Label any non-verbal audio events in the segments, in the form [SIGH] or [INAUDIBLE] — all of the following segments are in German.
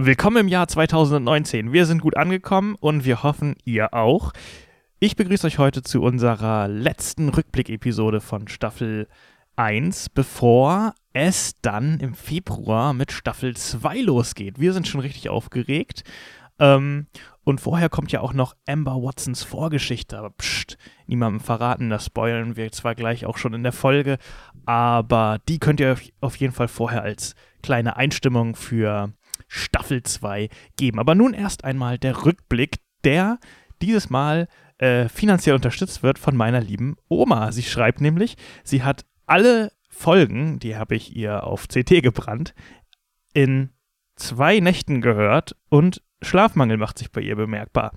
Willkommen im Jahr 2019. Wir sind gut angekommen und wir hoffen, ihr auch. Ich begrüße euch heute zu unserer letzten Rückblick-Episode von Staffel 1, bevor es dann im Februar mit Staffel 2 losgeht. Wir sind schon richtig aufgeregt. Ähm, und vorher kommt ja auch noch Amber Watsons Vorgeschichte. Aber pst, niemandem verraten, das spoilern wir zwar gleich auch schon in der Folge, aber die könnt ihr auf jeden Fall vorher als kleine Einstimmung für Staffel 2 geben. Aber nun erst einmal der Rückblick, der dieses Mal äh, finanziell unterstützt wird von meiner lieben Oma. Sie schreibt nämlich, sie hat alle Folgen, die habe ich ihr auf CT gebrannt, in zwei Nächten gehört und Schlafmangel macht sich bei ihr bemerkbar.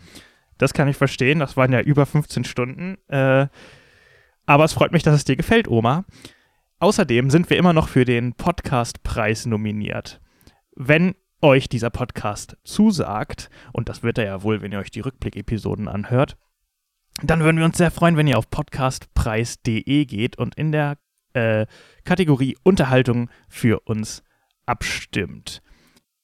Das kann ich verstehen, das waren ja über 15 Stunden. Äh, aber es freut mich, dass es dir gefällt, Oma. Außerdem sind wir immer noch für den Podcastpreis nominiert. Wenn euch dieser Podcast zusagt, und das wird er ja wohl, wenn ihr euch die Rückblick-Episoden anhört, dann würden wir uns sehr freuen, wenn ihr auf podcastpreis.de geht und in der äh, Kategorie Unterhaltung für uns abstimmt.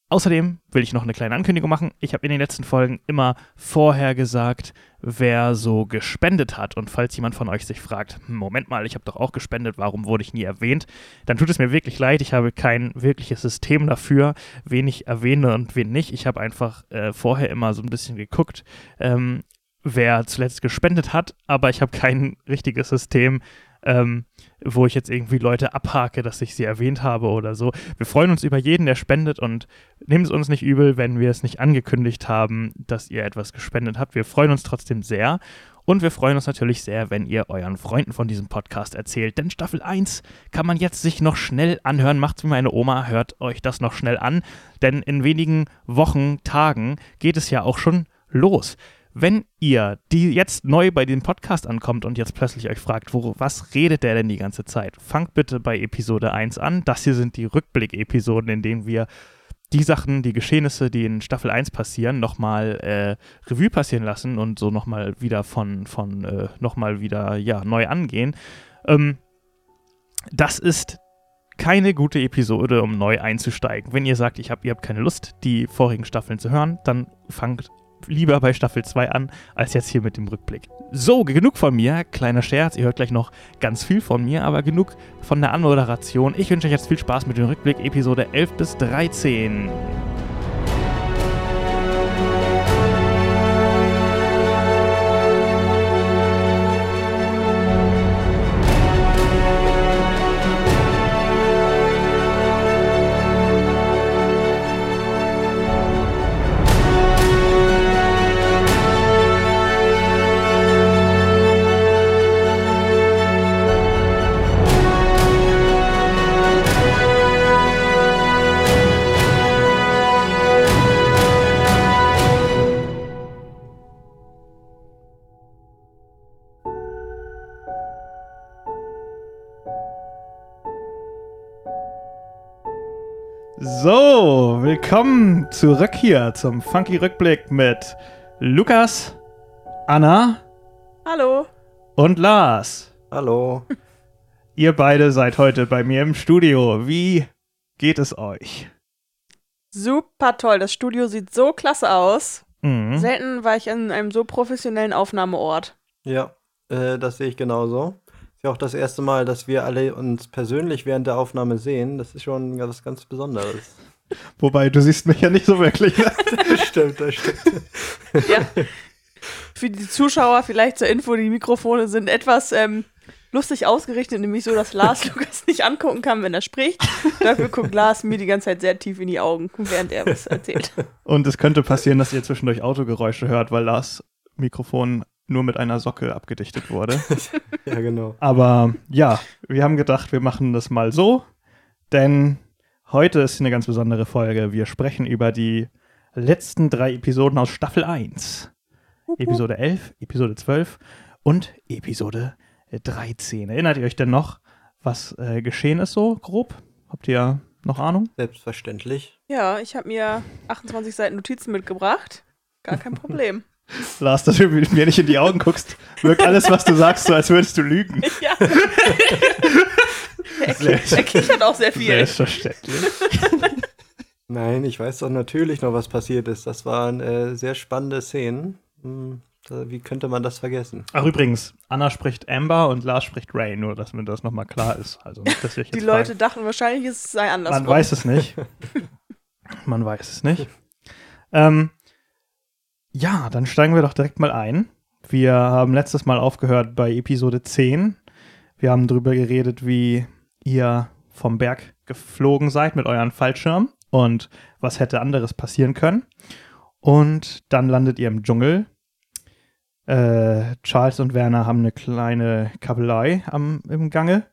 Außerdem will ich noch eine kleine Ankündigung machen. Ich habe in den letzten Folgen immer vorher gesagt, wer so gespendet hat. Und falls jemand von euch sich fragt, Moment mal, ich habe doch auch gespendet, warum wurde ich nie erwähnt? Dann tut es mir wirklich leid. Ich habe kein wirkliches System dafür, wen ich erwähne und wen nicht. Ich habe einfach äh, vorher immer so ein bisschen geguckt, ähm, wer zuletzt gespendet hat, aber ich habe kein richtiges System, ähm, wo ich jetzt irgendwie Leute abhake, dass ich sie erwähnt habe oder so. Wir freuen uns über jeden, der spendet und nehmt es uns nicht übel, wenn wir es nicht angekündigt haben, dass ihr etwas gespendet habt. Wir freuen uns trotzdem sehr. Und wir freuen uns natürlich sehr, wenn ihr euren Freunden von diesem Podcast erzählt. Denn Staffel 1 kann man jetzt sich noch schnell anhören. Macht's wie meine Oma, hört euch das noch schnell an. Denn in wenigen Wochen, Tagen geht es ja auch schon los. Wenn ihr, die jetzt neu bei dem Podcast ankommt und jetzt plötzlich euch fragt, wo, was redet der denn die ganze Zeit, fangt bitte bei Episode 1 an. Das hier sind die Rückblick-Episoden, in denen wir die Sachen, die Geschehnisse, die in Staffel 1 passieren, nochmal äh, Revue passieren lassen und so nochmal wieder von, von äh, nochmal wieder, ja, neu angehen. Ähm, das ist keine gute Episode, um neu einzusteigen. Wenn ihr sagt, ich hab, ihr habt keine Lust, die vorigen Staffeln zu hören, dann fangt lieber bei Staffel 2 an, als jetzt hier mit dem Rückblick. So, genug von mir. Kleiner Scherz, ihr hört gleich noch ganz viel von mir, aber genug von der Anmoderation. Ich wünsche euch jetzt viel Spaß mit dem Rückblick Episode 11 bis 13. willkommen zurück hier zum Funky Rückblick mit Lukas, Anna. Hallo. Und Lars. Hallo. Ihr beide seid heute bei mir im Studio. Wie geht es euch? Super toll. Das Studio sieht so klasse aus. Mhm. Selten war ich an einem so professionellen Aufnahmeort. Ja, äh, das sehe ich genauso. Ist ja auch das erste Mal, dass wir alle uns persönlich während der Aufnahme sehen. Das ist schon was ganz Besonderes. Wobei, du siehst mich ja nicht so wirklich. Ne? das stimmt, das stimmt. Ja. Für die Zuschauer vielleicht zur Info, die Mikrofone sind etwas ähm, lustig ausgerichtet, nämlich so, dass Lars [LAUGHS] Lukas nicht angucken kann, wenn er spricht. Dafür guckt Lars mir die ganze Zeit sehr tief in die Augen, während er was erzählt. Und es könnte passieren, dass ihr zwischendurch Autogeräusche hört, weil Lars Mikrofon nur mit einer Socke abgedichtet wurde. ja, genau. Aber ja, wir haben gedacht, wir machen das mal so, denn heute ist eine ganz besondere Folge. Wir sprechen über die letzten drei Episoden aus Staffel 1. Episode 11, Episode 12 und Episode 13. Erinnert ihr euch denn noch, was äh, geschehen ist so grob? Habt ihr noch Ahnung? Selbstverständlich. Ja, ich habe mir 28 Seiten Notizen mitgebracht. Gar kein Problem. [LAUGHS] Lars, dass du mir nicht in die Augen guckst, wirkt alles, was du sagst, so als würdest du lügen. [LAUGHS] Ja. [LAUGHS] er, er kichert auch sehr viel. Selbstverständlich. [LAUGHS] Nein, ich weiß doch natürlich noch, was passiert ist. Das waren äh, sehr spannende Szenen. Hm, da- wie könnte man das vergessen? Ach, übrigens, Anna spricht Amber und Lars spricht Ray, nur dass mir das nochmal klar ist. Also nicht, dass ich Die jetzt Leute frage. dachten wahrscheinlich, es sei anders. Man weiß es nicht. [LAUGHS] Man weiß es nicht. Ähm, ja, dann steigen wir doch direkt mal ein. Wir haben letztes Mal aufgehört bei Episode 10. Wir haben darüber geredet, wie ihr vom Berg geflogen seid mit euren Fallschirm und was hätte anderes passieren können. Und dann landet ihr im Dschungel. Äh, Charles und Werner haben eine kleine Kabelei am, im Gange.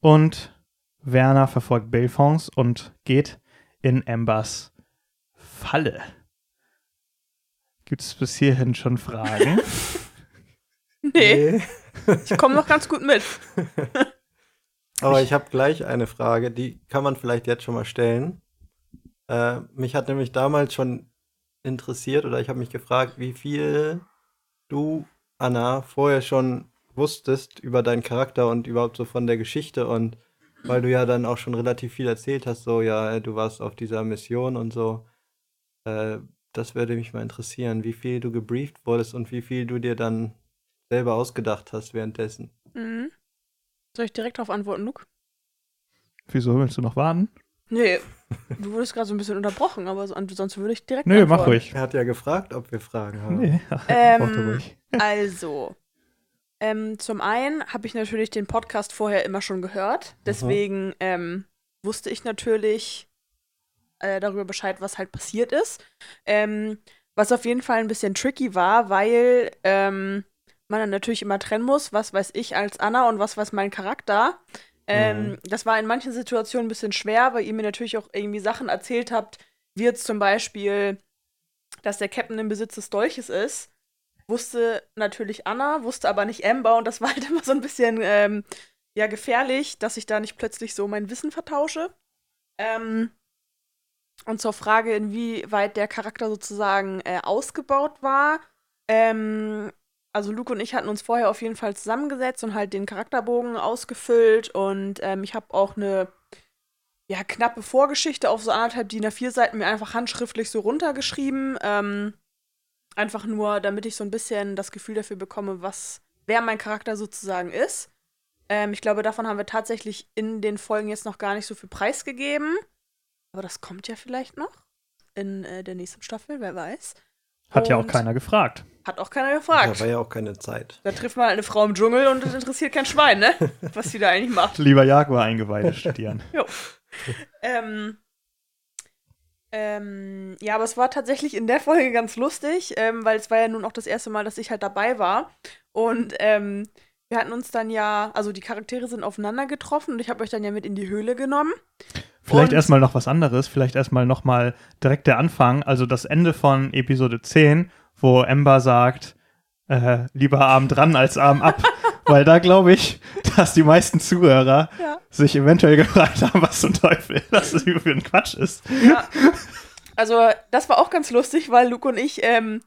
Und Werner verfolgt Belfons und geht in Ambers Falle. Gibt es bis hierhin schon Fragen? [LAUGHS] Nee, ich komme noch ganz gut mit. [LAUGHS] Aber ich habe gleich eine Frage, die kann man vielleicht jetzt schon mal stellen. Äh, mich hat nämlich damals schon interessiert oder ich habe mich gefragt, wie viel du, Anna, vorher schon wusstest über deinen Charakter und überhaupt so von der Geschichte und weil du ja dann auch schon relativ viel erzählt hast, so ja, du warst auf dieser Mission und so. Äh, das würde mich mal interessieren, wie viel du gebrieft wurdest und wie viel du dir dann selber ausgedacht hast währenddessen. Mhm. Soll ich direkt darauf antworten, Luke? Wieso willst du noch warten? Nee, [LAUGHS] du wurdest gerade so ein bisschen unterbrochen, aber so, sonst würde ich direkt Nö, mach antworten. ruhig. Er hat ja gefragt, ob wir Fragen haben. Nee, [LAUGHS] Ähm, ruhig. Also, ähm, zum einen habe ich natürlich den Podcast vorher immer schon gehört. Deswegen ähm, wusste ich natürlich äh, darüber Bescheid, was halt passiert ist. Ähm, was auf jeden Fall ein bisschen tricky war, weil ähm, man dann natürlich immer trennen muss, was weiß ich als Anna und was weiß mein Charakter. Ähm, Mhm. Das war in manchen Situationen ein bisschen schwer, weil ihr mir natürlich auch irgendwie Sachen erzählt habt, wie jetzt zum Beispiel, dass der Captain im Besitz des Dolches ist wusste natürlich Anna, wusste aber nicht Amber und das [LAUGHS] war halt immer so ein bisschen ähm, ja gefährlich, dass ich da nicht plötzlich so mein Wissen vertausche. Ähm, und zur Frage, inwieweit der Charakter sozusagen äh, ausgebaut war. Ähm, also Luke und ich hatten uns vorher auf jeden Fall zusammengesetzt und halt den Charakterbogen ausgefüllt und ähm, ich habe auch eine ja, knappe Vorgeschichte auf so anderthalb DIN A4 Seiten mir einfach handschriftlich so runtergeschrieben. Ähm, Einfach nur, damit ich so ein bisschen das Gefühl dafür bekomme, was, wer mein Charakter sozusagen ist. Ähm, ich glaube, davon haben wir tatsächlich in den Folgen jetzt noch gar nicht so viel preisgegeben. Aber das kommt ja vielleicht noch in äh, der nächsten Staffel, wer weiß. Hat ja auch und- keiner gefragt. Hat auch keiner Da gefragt. war ja auch keine Zeit. Da trifft man halt eine Frau im Dschungel und das interessiert kein Schwein, ne? [LAUGHS] Was die da eigentlich macht. Lieber Jaguar-Eingeweide studieren. [LAUGHS] Ähm, ähm, ja, aber es war tatsächlich in der Folge ganz lustig, ähm, weil es war ja nun auch das erste Mal, dass ich halt dabei war. Und ähm, wir hatten uns dann ja, also die Charaktere sind aufeinander getroffen und ich habe euch dann ja mit in die Höhle genommen. Vielleicht erstmal noch was anderes. Vielleicht erstmal nochmal direkt der Anfang. Also das Ende von Episode 10, wo Amber sagt, äh, lieber Arm dran als Arm ab. [LAUGHS] Weil da glaube ich, dass die meisten Zuhörer Ja. sich eventuell gefragt haben, was zum Teufel [LAUGHS] das für ein Quatsch ist. Ja. Also, das war auch ganz lustig, weil Luke und ich ähm,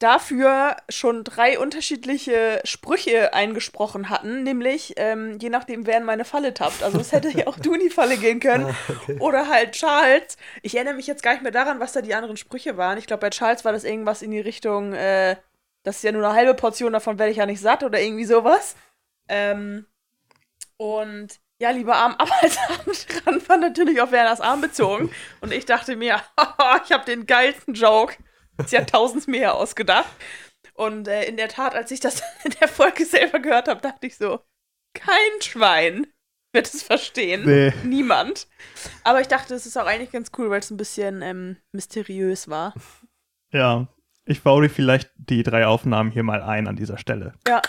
dafür schon drei unterschiedliche Sprüche eingesprochen hatten, nämlich ähm, je nachdem, wer in meine Falle tappt. Also, es hätte ja auch du in die Falle gehen können. [LAUGHS] Ah, okay. Oder halt Charles. Ich erinnere mich jetzt gar nicht mehr daran, was da die anderen Sprüche waren. Ich glaube, bei Charles war das irgendwas in die Richtung, äh, das ist ja nur eine halbe Portion, davon werde ich ja nicht satt oder irgendwie sowas. Ähm, und ja, lieber Arm ab als [LAUGHS] Arm dran war natürlich auf Werners Arm bezogen. Und ich dachte mir, [LAUGHS] ich habe den geilsten Joke des Jahrtausends mehr ausgedacht. Und äh, in der Tat, als ich das in der Folge selber gehört habe, dachte ich so, kein Schwein wird es verstehen. Nee. Niemand. Aber ich dachte, es ist auch eigentlich ganz cool, weil es ein bisschen ähm, mysteriös war. Ja, ich baue dir vielleicht die drei Aufnahmen hier mal ein an dieser Stelle. Ja.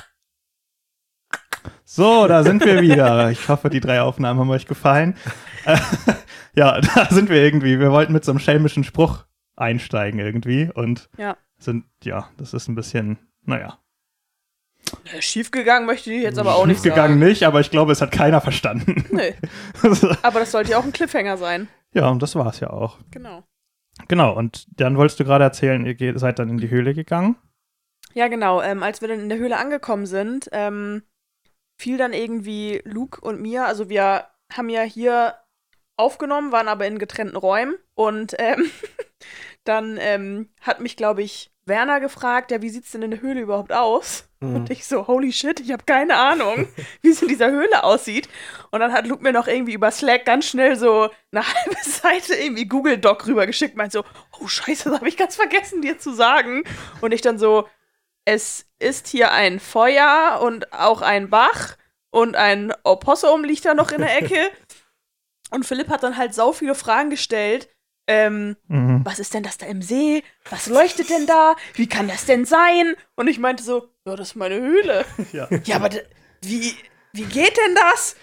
So, da sind wir wieder. Ich hoffe, die drei Aufnahmen haben euch gefallen. [LAUGHS] Ja, da sind wir irgendwie. Wir wollten mit so einem schelmischen Spruch einsteigen irgendwie und Ja. sind, ja, das ist ein bisschen, naja, Äh, Schiefgegangen möchte ich jetzt aber auch nicht gegangen sagen. nicht, aber ich glaube, es hat keiner verstanden. Nee. [LAUGHS] Aber das sollte ja auch ein Cliffhanger sein. ja, und das war es ja auch. Genau. Genau, und dann wolltest du gerade erzählen, ihr seid dann in die Höhle gegangen. Ja, genau. Ähm, als wir dann in der Höhle angekommen sind, ähm, fiel dann irgendwie Luke und mir, also wir haben ja hier aufgenommen, waren aber in getrennten Räumen. Und ähm, [LAUGHS] dann ähm, hat mich, glaube ich, Werner gefragt, ja, wie sieht's denn in der Höhle überhaupt aus? Mhm. Und ich so, holy shit, ich habe keine Ahnung, [LAUGHS] wie es in dieser Höhle aussieht. Und dann hat Luke mir noch irgendwie über Slack ganz schnell so eine [LAUGHS] halbe Seite irgendwie Google Doc rübergeschickt, meint so, oh scheiße, das habe ich ganz vergessen dir zu sagen. Und ich dann so, es ist hier ein Feuer und auch ein Bach und ein Opossum liegt da noch in der Ecke. Und Philipp hat dann halt sau viele Fragen gestellt. Ähm, Mhm. was ist denn das da im See? Was leuchtet denn da? Wie kann das denn sein? Und ich meinte so, ja, das ist meine Höhle. [LAUGHS] Ja. Ja, aber wie, wie geht denn das?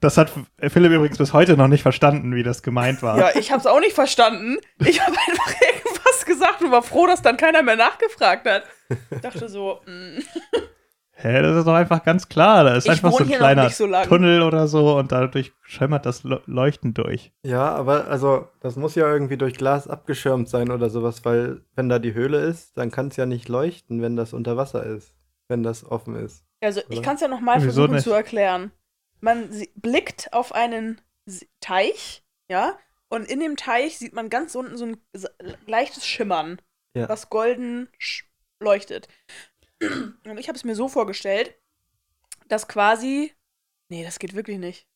Das hat Philipp übrigens bis heute noch nicht verstanden, wie das gemeint war. Ja, ich hab's auch nicht verstanden. Ich habe einfach irgendwas gesagt und war froh, dass dann keiner mehr nachgefragt hat. Dachte so, mm, Hä, das ist doch einfach ganz klar. Da ist Ich einfach so ein kleiner so. Tunnel oder so und dadurch schimmert das Le- Leuchten durch. Ja, aber also, das muss ja irgendwie durch Glas abgeschirmt sein oder sowas, weil wenn da die Höhle ist, dann kann es ja nicht leuchten, wenn das unter Wasser ist, wenn das offen ist. Also, ich Oder? kann es ja nochmal versuchen nicht? zu erklären. Man blickt auf einen Teich, ja, und in dem Teich sieht man ganz unten so ein leichtes Schimmern, Ja. was golden sch- leuchtet. Und ich habe es mir so vorgestellt, dass quasi. Nee, das geht wirklich nicht.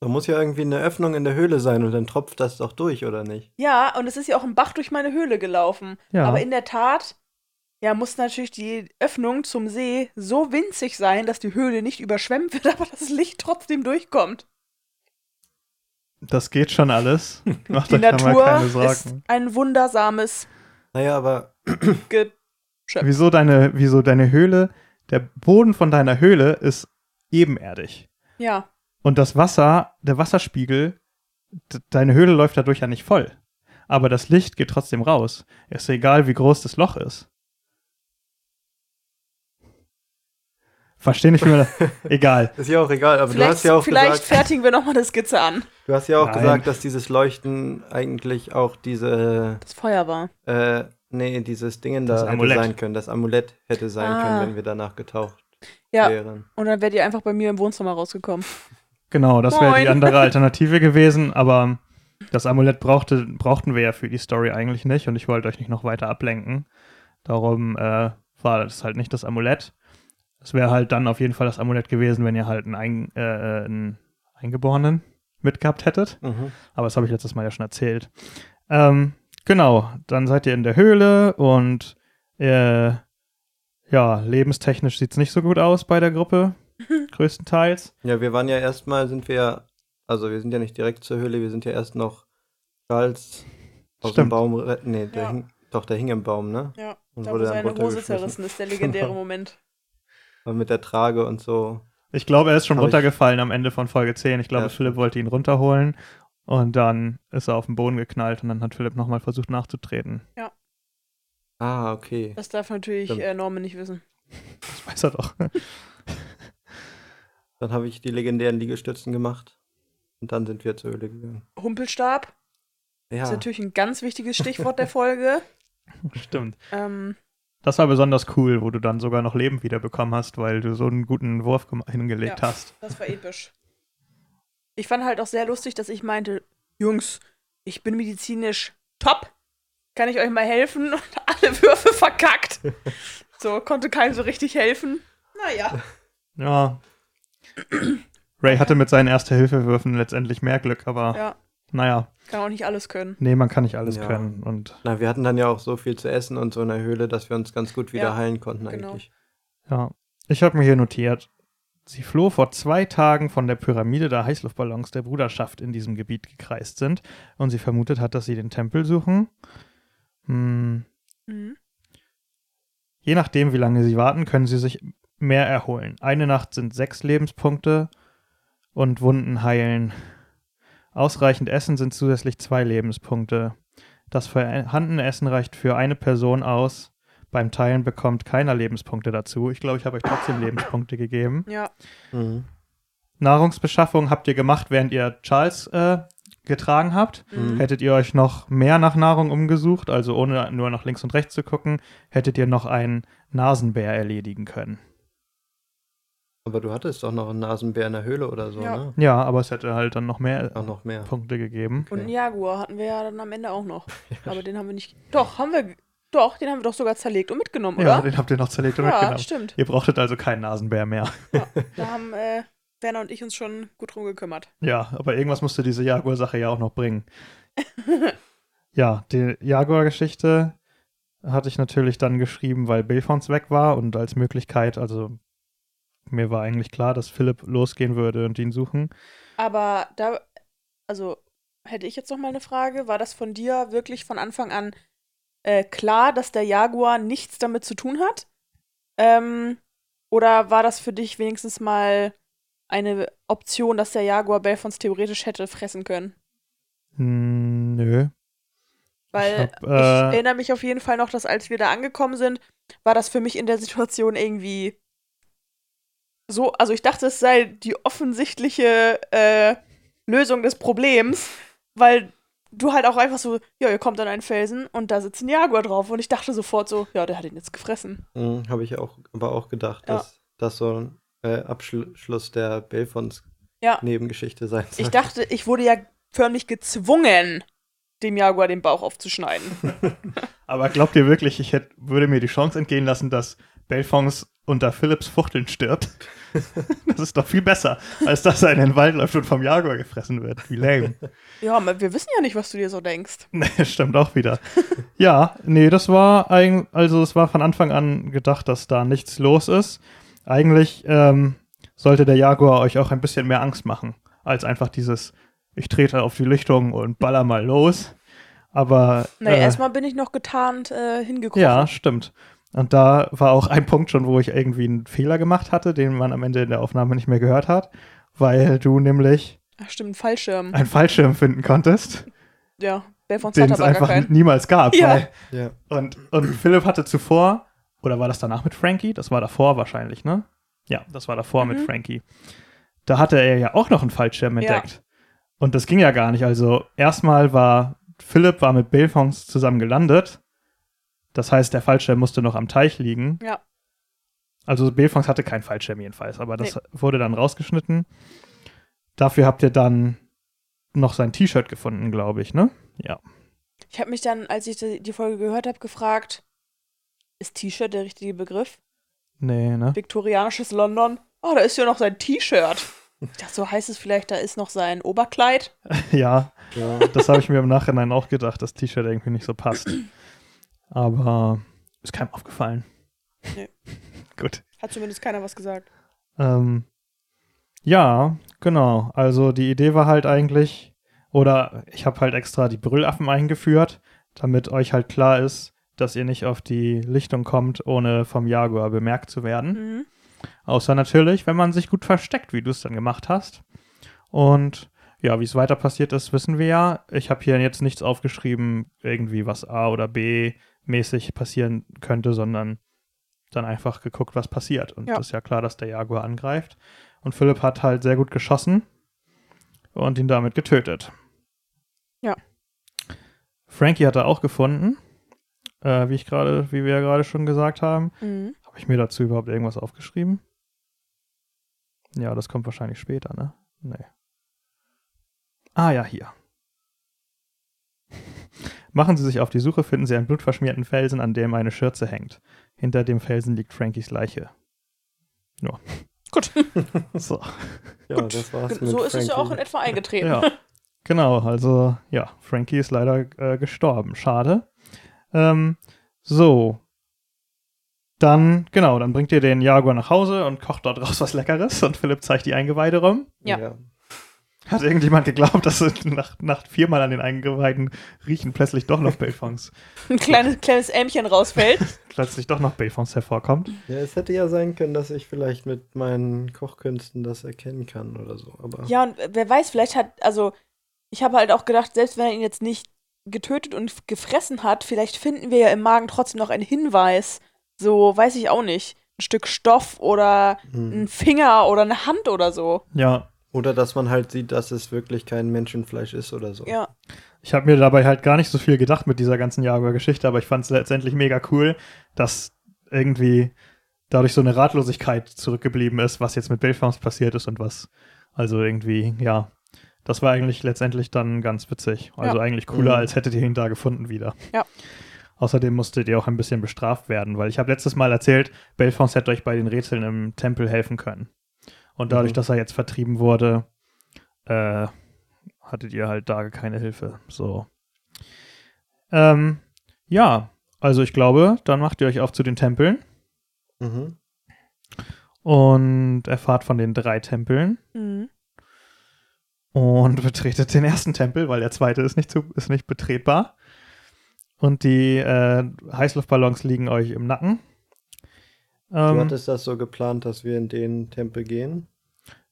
Da muss ja irgendwie eine Öffnung in der Höhle sein und dann tropft das doch durch, oder nicht? Ja, und es ist ja auch ein Bach durch meine Höhle gelaufen. Ja. Aber in der Tat, ja, muss natürlich die Öffnung zum See so winzig sein, dass die Höhle nicht überschwemmt wird, [LAUGHS] aber das Licht trotzdem durchkommt. Das geht schon alles. [LAUGHS] Macht Die Natur keine ist ein wundersames Naja, aber Geschöpf. Wieso deine, wieso deine Höhle, der Boden von deiner Höhle ist ebenerdig. Ja, Und das Wasser, der Wasserspiegel, deine Höhle läuft dadurch ja nicht voll. Aber das Licht geht trotzdem raus. Ist egal, wie groß das Loch ist. Verstehe nicht, wie man das. [LAUGHS] Egal. ist ja auch egal. Aber du vielleicht, hast ja auch vielleicht gesagt, fertigen wir nochmal eine Skizze an. du hast ja auch Nein. gesagt, dass dieses Leuchten eigentlich auch diese, Das Feuer war. äh, nee, dieses Ding da Das hätte Amulett. sein können. Das Amulett hätte sein Ah. können, wenn wir danach getaucht Ja, wären. und dann wärt ihr einfach bei mir im Wohnzimmer rausgekommen. Genau, das wäre die andere [LAUGHS] Alternative gewesen, aber das Amulett brauchte, brauchten wir ja für die Story eigentlich nicht und ich wollte euch nicht noch weiter ablenken. Darum äh, war das halt nicht das Amulett. Es wäre halt dann auf jeden Fall das Amulett gewesen, wenn ihr halt einen, Ein äh, äh, einen Eingeborenen mitgehabt hättet. Mhm. Aber das habe ich letztes Mal ja schon erzählt. Ähm, genau, dann seid ihr in der Höhle und äh, ja, lebenstechnisch sieht es nicht so gut aus bei der Gruppe, [LAUGHS] größtenteils. Ja, wir waren ja erstmal, sind wir ja, also wir sind ja nicht direkt zur Höhle, wir sind ja erst noch Charles aus dem Stimmt. Baum retten. Nee, der Ja. hing, doch, der hing im Baum, ne? Ja, Und da wurde dann seine Hose zerrissen ist, der legendäre [LAUGHS] Genau. Moment. Und mit der Trage und so. Ich glaube, er ist schon Hab ich- runtergefallen am Ende von Folge 10. Ich glaube, Ja, Philipp wollte ihn runterholen und dann ist er auf den Boden geknallt und dann hat Philipp nochmal versucht nachzutreten. Ah, okay. Das darf natürlich äh, Norman nicht wissen. [LAUGHS] Das weiß er doch. [LAUGHS] Dann habe ich die legendären Liegestützen gemacht. Und dann sind wir zur Höhle gegangen. Humpelstab Ja, ist natürlich ein ganz wichtiges Stichwort der Folge. [LAUGHS] Stimmt. Ähm, Das war besonders cool, wo du dann sogar noch Leben wiederbekommen hast, weil du so einen guten Wurf hingelegt Ja. hast. Das war episch. Ich fand halt auch sehr lustig, dass ich meinte, Jungs, ich bin medizinisch top. Kann ich euch mal helfen? [LAUGHS] Und alle Würfe verkackt. [LAUGHS] So, konnte keinem so richtig helfen. Naja. Ja. [CLEARS THROAT] Ray hatte mit seinen Erste-Hilfe-Würfen letztendlich mehr Glück, aber Ja, naja, kann auch nicht alles können. nee, man kann nicht alles Ja. können. Und Na, wir hatten dann ja auch so viel zu essen und so in der Höhle, dass wir uns ganz gut wieder Ja, heilen konnten genau. eigentlich. ja, ich habe mir hier notiert, sie floh vor zwei Tagen von der Pyramide der Heißluftballons der Bruderschaft in diesem Gebiet gekreist sind und sie vermutet hat, dass sie den Tempel suchen. Hm, Mhm. Je nachdem, wie lange sie warten, können sie sich mehr erholen. Eine Nacht sind sechs Lebenspunkte und Wunden heilen. Ausreichend Essen sind zusätzlich zwei Lebenspunkte. Das vorhandene Essen reicht für eine Person aus. Beim Teilen bekommt keiner Lebenspunkte dazu. Ich glaube, ich habe euch trotzdem Lebenspunkte gegeben. Ja, Mhm. Nahrungsbeschaffung habt ihr gemacht, während ihr Charles äh, getragen habt. Mhm. Hättet ihr euch noch mehr nach Nahrung umgesucht, also ohne nur nach links und rechts zu gucken, hättet ihr noch einen Nasenbär erledigen können. Aber du hattest doch noch einen Nasenbär in der Höhle oder so, Ja. ne? Ja, aber es hätte halt dann noch mehr Auch noch mehr. Punkte gegeben. Und einen Okay. Jaguar hatten wir ja dann am Ende auch noch. [LAUGHS] Aber den haben wir nicht. Doch, haben wir. Doch, den haben wir doch sogar zerlegt und mitgenommen, Ja, oder? den habt ihr noch zerlegt und Ja, mitgenommen. stimmt. Ihr brauchtet also keinen Nasenbär mehr. [LAUGHS] Da haben äh, Werner und ich uns schon gut drum gekümmert. Ja, aber irgendwas musste diese Jaguar-Sache ja auch noch bringen. [LAUGHS] ja, die Jaguar-Geschichte hatte ich natürlich dann geschrieben, weil Belfons weg war und als Möglichkeit, also mir war eigentlich klar, dass Philipp losgehen würde und ihn suchen. Aber da, also hätte ich jetzt noch mal eine Frage. War das von dir wirklich von Anfang an äh, klar, dass der Jaguar nichts damit zu tun hat? Ähm, oder war das für dich wenigstens mal eine Option, dass der Jaguar Belfons theoretisch hätte fressen können? Hm, nö. Weil Ich ich, hab, äh, erinnere mich auf jeden Fall noch, dass als wir da angekommen sind, war das für mich in der Situation irgendwie so, also ich dachte, es sei die offensichtliche äh, Lösung des Problems, weil du halt auch einfach so, ja, ihr kommt an einen Felsen und da sitzt ein Jaguar drauf und ich dachte sofort so, ja, der hat ihn jetzt gefressen. Mhm, Habe ich auch, aber auch gedacht, Ja. dass das so ein äh, Abschluss der Belfons Ja. Nebengeschichte sein soll. Ich dachte, ich wurde ja förmlich gezwungen, dem Jaguar den Bauch aufzuschneiden. [LAUGHS] Aber glaubt ihr wirklich, ich hätt, würde mir die Chance entgehen lassen, dass Belfons unter Philipps Fuchteln stirbt? [LAUGHS] das ist doch viel besser, als dass er in den Wald läuft und vom Jaguar gefressen wird. Wie lame. ja, aber wir wissen ja nicht, was du dir so denkst. [LAUGHS] Nee, stimmt auch wieder. Ja, nee, das war eigentlich, also es war von Anfang an gedacht, dass da nichts los ist. Eigentlich ähm, sollte der Jaguar euch auch ein bisschen mehr Angst machen, als einfach dieses, ich trete auf die Lichtung und baller mal los. Aber Nee, äh, erstmal bin ich noch getarnt äh, hingekrochen. ja, stimmt. Und da war auch ein Punkt schon, wo ich irgendwie einen Fehler gemacht hatte, den man am Ende in der Aufnahme nicht mehr gehört hat, weil du nämlich Ach, stimmt, ein Fallschirm. einen Fallschirm finden konntest, Ja, Belfons den hat es einfach keinen. niemals gab. Ja. Weil ja. Und, und Philipp hatte zuvor, oder war das danach mit Frankie? Das war davor wahrscheinlich, ne? Ja, das war davor mit Mhm. Frankie. Da hatte er ja auch noch einen Fallschirm Ja. entdeckt. Und das ging ja gar nicht. Also erstmal war Philipp war mit Belfons zusammen gelandet. Das heißt, der Fallschirm musste noch am Teich liegen. Ja. Also Belfons hatte keinen Fallschirm jedenfalls, aber das wurde dann rausgeschnitten. Dafür habt ihr dann noch sein T-Shirt gefunden, glaube ich, ne? Ja. Ich habe mich dann, als ich die, die Folge gehört habe, gefragt, ist T-Shirt der richtige Begriff? Nee, ne? Viktorianisches London? Oh, da ist ja noch sein T-Shirt. Ich dachte, so heißt es vielleicht, da ist noch sein Oberkleid. [LAUGHS] ja, ja. Das habe ich mir im Nachhinein auch gedacht, dass T-Shirt irgendwie nicht so passt. Aber ist keinem aufgefallen. Nee. [LAUGHS] Gut. Hat zumindest keiner was gesagt. Ähm, ja, genau. Also die Idee war halt eigentlich, oder ich habe halt extra die Brüllaffen eingeführt, damit euch halt klar ist, dass ihr nicht auf die Lichtung kommt, ohne vom Jaguar bemerkt zu werden. Mhm. Außer natürlich, wenn man sich gut versteckt, wie du es dann gemacht hast. Und ja, wie es weiter passiert ist, wissen wir ja. Ich habe hier jetzt nichts aufgeschrieben, irgendwie was A oder B mäßig passieren könnte, sondern dann einfach geguckt, was passiert. Und Ja. ist ja klar, dass der Jaguar angreift. Und Philipp hat halt sehr gut geschossen und ihn damit getötet. Ja. Frankie hat er auch gefunden, äh, wie ich gerade, wie wir ja gerade schon gesagt haben. Mhm. Habe ich mir dazu überhaupt irgendwas aufgeschrieben? Ja, das kommt wahrscheinlich später, ne? Nee. Ah ja, hier. Machen Sie sich auf die Suche, finden Sie einen blutverschmierten Felsen, an dem eine Schürze hängt. Hinter dem Felsen liegt Frankies Leiche. Ja. [LAUGHS] Gut. [LAUGHS] So. ja, das war's mit so ist es ja Frankie. auch in etwa eingetreten. Ja. Genau, also ja, Frankie ist leider äh, gestorben. Schade. Ähm, so. Dann, genau, dann bringt ihr den Jaguar nach Hause und kocht dort raus was Leckeres und Philipp zeigt die Eingeweide rum. Ja. Hat irgendjemand geglaubt, dass es nach, nach viermal an den Eingeweiden riechen plötzlich doch noch Belfons, [LAUGHS] Ein kleines, kleines Ämchen rausfällt. [LAUGHS] plötzlich doch noch Belfons hervorkommt? Ja, es hätte ja sein können, dass ich vielleicht mit meinen Kochkünsten das erkennen kann oder so. Aber ja, und wer weiß, vielleicht hat, also, ich habe halt auch gedacht, selbst wenn er ihn jetzt nicht getötet und gefressen hat, vielleicht finden wir ja im Magen trotzdem noch einen Hinweis. So, weiß ich auch nicht. Ein Stück Stoff oder hm. ein Finger oder eine Hand oder so. Ja, Oder dass man halt sieht, dass es wirklich kein Menschenfleisch ist oder so. Ja. Ich habe mir dabei halt gar nicht so viel gedacht mit dieser ganzen Jaguar-Geschichte, aber ich fand es letztendlich mega cool, dass irgendwie dadurch so eine Ratlosigkeit zurückgeblieben ist, was jetzt mit Belfast passiert ist und was. Also irgendwie, ja. Das war eigentlich letztendlich dann ganz witzig. Also Ja. eigentlich cooler, Mhm. als hättet ihr ihn da gefunden wieder. Ja. Außerdem musstet ihr auch ein bisschen bestraft werden, weil ich habe letztes Mal erzählt, Belfast hätte euch bei den Rätseln im Tempel helfen können. Und dadurch, Mhm. dass er jetzt vertrieben wurde, äh, hattet ihr halt da keine Hilfe. So. Ähm, ja, also ich glaube, dann macht ihr euch auf zu den Tempeln Mhm. und erfahrt von den drei Tempeln Mhm. und [LAUGHS] betretet den ersten Tempel, weil der zweite ist nicht, zu, ist nicht betretbar. Und die äh, Heißluftballons liegen euch im Nacken. Du Ähm, hattest das so geplant, dass wir in den Tempel gehen?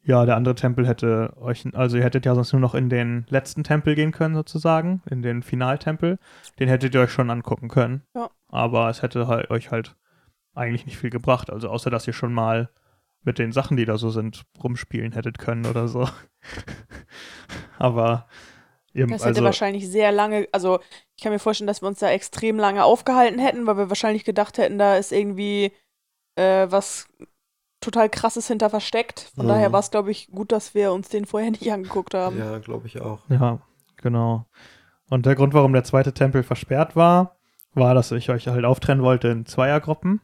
Ja, der andere Tempel hätte euch, also ihr hättet ja sonst nur noch in den letzten Tempel gehen können, sozusagen, in den Finaltempel. Den hättet ihr euch schon angucken können. Ja. Aber es hätte halt, euch halt eigentlich nicht viel gebracht. Also außer, dass ihr schon mal mit den Sachen, die da so sind, rumspielen hättet können oder so. [LAUGHS] Aber ihr, Das hätte also, wahrscheinlich sehr lange, also ich kann mir vorstellen, dass wir uns da extrem lange aufgehalten hätten, weil wir wahrscheinlich gedacht hätten, da ist irgendwie äh, was total krasses hinter versteckt. Von Mhm. daher war es, glaube ich, gut, dass wir uns den vorher [LAUGHS] nicht angeguckt haben. Ja, glaube ich auch. Ja, genau. Und der Grund, warum der zweite Tempel versperrt war, war, dass ich euch halt auftrennen wollte in Zweiergruppen.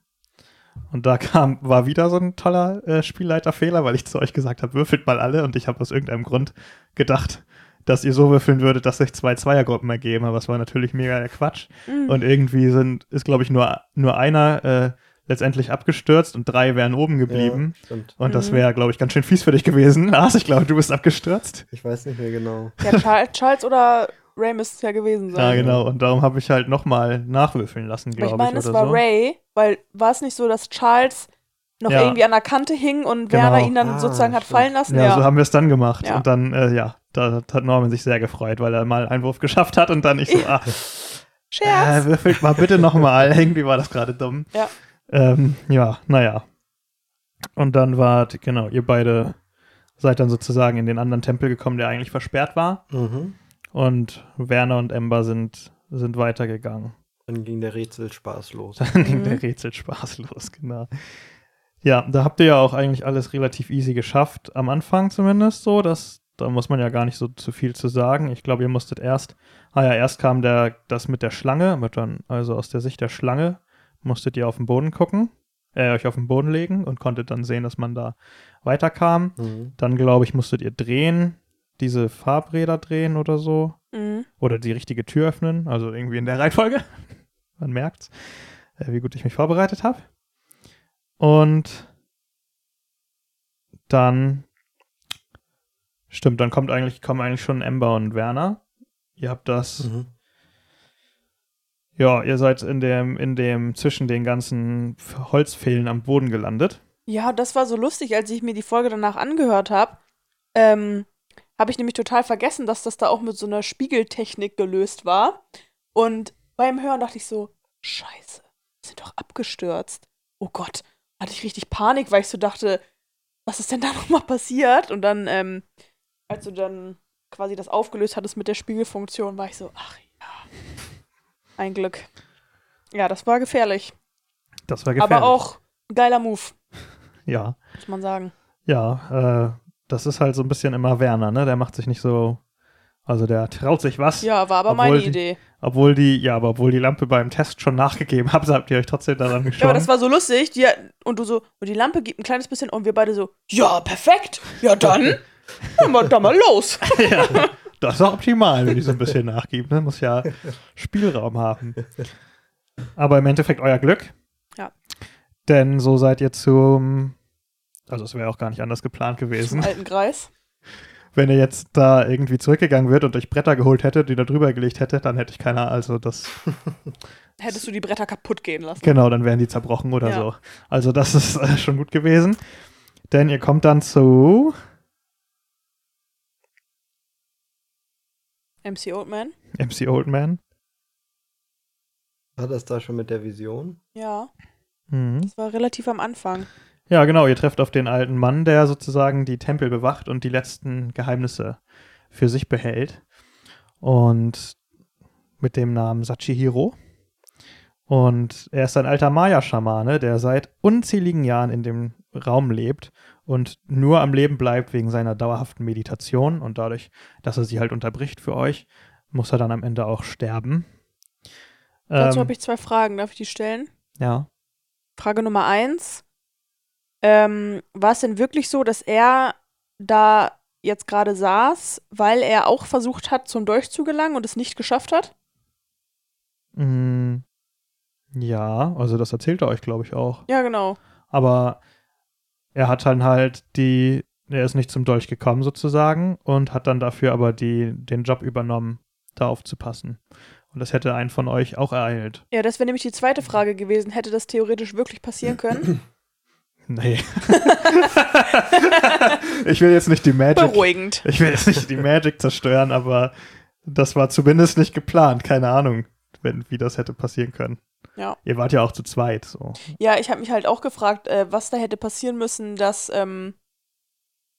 Und da kam, war wieder so ein toller äh, Spielleiterfehler, weil ich zu euch gesagt habe, würfelt mal alle. Und ich habe aus irgendeinem Grund gedacht, dass ihr so würfeln würdet, dass sich zwei Zweiergruppen ergeben. Aber es war natürlich mega der Quatsch. Mhm. Und irgendwie sind, ist, glaube ich, nur, nur einer äh, letztendlich abgestürzt und drei wären oben geblieben. Ja. Und das Mhm. wäre, glaube ich, ganz schön fies für dich gewesen. [LAUGHS] Lars, ich glaube, du bist abgestürzt. Ich weiß nicht mehr genau. Ja, Charles, Charles oder Ray müsste es ja gewesen Ja, sein. genau. Und darum habe ich halt nochmal nachwürfeln lassen, glaube ich ich. meine, es war so. Ray, weil war es nicht so, dass Charles noch Ja. irgendwie an der Kante hing und Genau. Werner ihn dann Ah, sozusagen hat stimmt. fallen lassen? Ja, so haben wir es dann gemacht. Ja. Und dann, äh, ja, da hat Norman sich sehr gefreut, weil er mal einen Wurf geschafft hat und dann ich so, Ja. [LAUGHS] ach, Scherz. äh, würfelt mal bitte nochmal. [LAUGHS] Irgendwie war das gerade dumm. Ja. Ähm, ja, naja. Und dann wart, genau, ihr beide seid dann sozusagen in den anderen Tempel gekommen, der eigentlich versperrt war. Mhm. Und Werner und Ember sind, sind weitergegangen. Dann ging der Rätselspaß los. Dann ging Mhm. der Rätselspaß [LAUGHS] los, genau. Ja, da habt ihr ja auch eigentlich alles relativ easy geschafft, am Anfang zumindest so. Das, da muss man ja gar nicht so zu viel zu sagen. Ich glaube, ihr musstet erst, ah ja, erst kam der, das mit der Schlange, mit dann, also aus der Sicht der Schlange, musstet ihr auf den Boden gucken, äh, euch auf den Boden legen und konntet dann sehen, dass man da weiterkam. Mhm. Dann, glaube ich, musstet ihr drehen, diese Farbräder drehen oder so. Mhm. Oder die richtige Tür öffnen, also irgendwie in der [LAUGHS] Reihenfolge. Man merkt's, äh, wie gut ich mich vorbereitet habe. Und dann stimmt, dann kommt eigentlich, kommen eigentlich schon Ember und Werner. Ihr habt das, Mhm. Ja, ihr seid in dem, in dem, zwischen den ganzen Holzpfählen am Boden gelandet. Ja, das war so lustig, als ich mir die Folge danach angehört habe. Ähm, habe ich nämlich total vergessen, dass das da auch mit so einer Spiegeltechnik gelöst war. Und beim Hören dachte ich so, scheiße, sind doch abgestürzt. Oh Gott, hatte ich richtig Panik, weil ich so dachte, was ist denn da [LAUGHS] nochmal passiert? Und dann, ähm, als du dann quasi das aufgelöst hattest mit der Spiegelfunktion, war ich so, ach ja, ein Glück. Ja, das war gefährlich. Das war gefährlich. Aber auch ein geiler Move, [LAUGHS] Ja, muss man sagen. ja, äh, das ist halt so ein bisschen immer Werner, ne? Der macht sich nicht so, also der traut sich was. Ja, war aber meine die- Idee. Obwohl die, ja, aber obwohl die Lampe beim Test schon nachgegeben hat, [LAUGHS] habt ihr euch trotzdem daran geschoben. Ja, aber das war so lustig. Die, und du so, und die Lampe gibt ein kleines bisschen und wir beide so, ja, perfekt. Ja, dann, dann, mal, dann mal los. [LAUGHS] ja, das ist auch optimal, wenn die so ein bisschen nachgibt. Ne? Muss ja Spielraum haben. Aber im Endeffekt euer Glück. Ja. Denn so seid ihr zum, also es wäre auch gar nicht anders geplant Zum gewesen. alten Kreis. Wenn ihr jetzt da irgendwie zurückgegangen wärt und euch Bretter geholt hättet, die da drüber gelegt hättet, dann hätte ich keine, also das, [LAUGHS] Hättest du die Bretter kaputt gehen lassen. genau, dann wären die zerbrochen oder Ja. so. Also das ist äh, schon gut gewesen. Denn ihr kommt dann zu MC Oldman? MC Oldman. War das da schon mit der Vision? Ja, Mhm. das war relativ am Anfang. Ja, genau, ihr trefft auf den alten Mann, der sozusagen die Tempel bewacht und die letzten Geheimnisse für sich behält. Und mit dem Namen Sachihiro. Und er ist ein alter Maya-Schamane, der seit unzähligen Jahren in dem Raum lebt und nur am Leben bleibt wegen seiner dauerhaften Meditation. Und dadurch, dass er sie halt unterbricht für euch, muss er dann am Ende auch sterben. Dazu Ähm, habe ich zwei Fragen. Darf ich die stellen? ja. Frage Nummer eins. Ähm, war es denn wirklich so, dass er da jetzt gerade saß, weil er auch versucht hat, zum Dolch zu gelangen und es nicht geschafft hat? Mm, ja, also das erzählt er euch, glaube ich, auch. Ja, genau. Aber er hat dann halt die, er ist nicht zum Dolch gekommen sozusagen und hat dann dafür aber die, den Job übernommen, da aufzupassen. Und das hätte einen von euch auch ereilt. Ja, das wäre nämlich die zweite Frage gewesen. Hätte das theoretisch wirklich passieren können? [CLEARS THROAT] Nee. [LAUGHS] ich will jetzt nicht die Magic. Beruhigend. Ich will jetzt nicht die Magic zerstören, aber das war zumindest nicht geplant. Keine Ahnung, wenn, wie das hätte passieren können. Ja. Ihr wart ja auch zu zweit. So. Ja, ich habe mich halt auch gefragt, äh, was da hätte passieren müssen, dass ähm,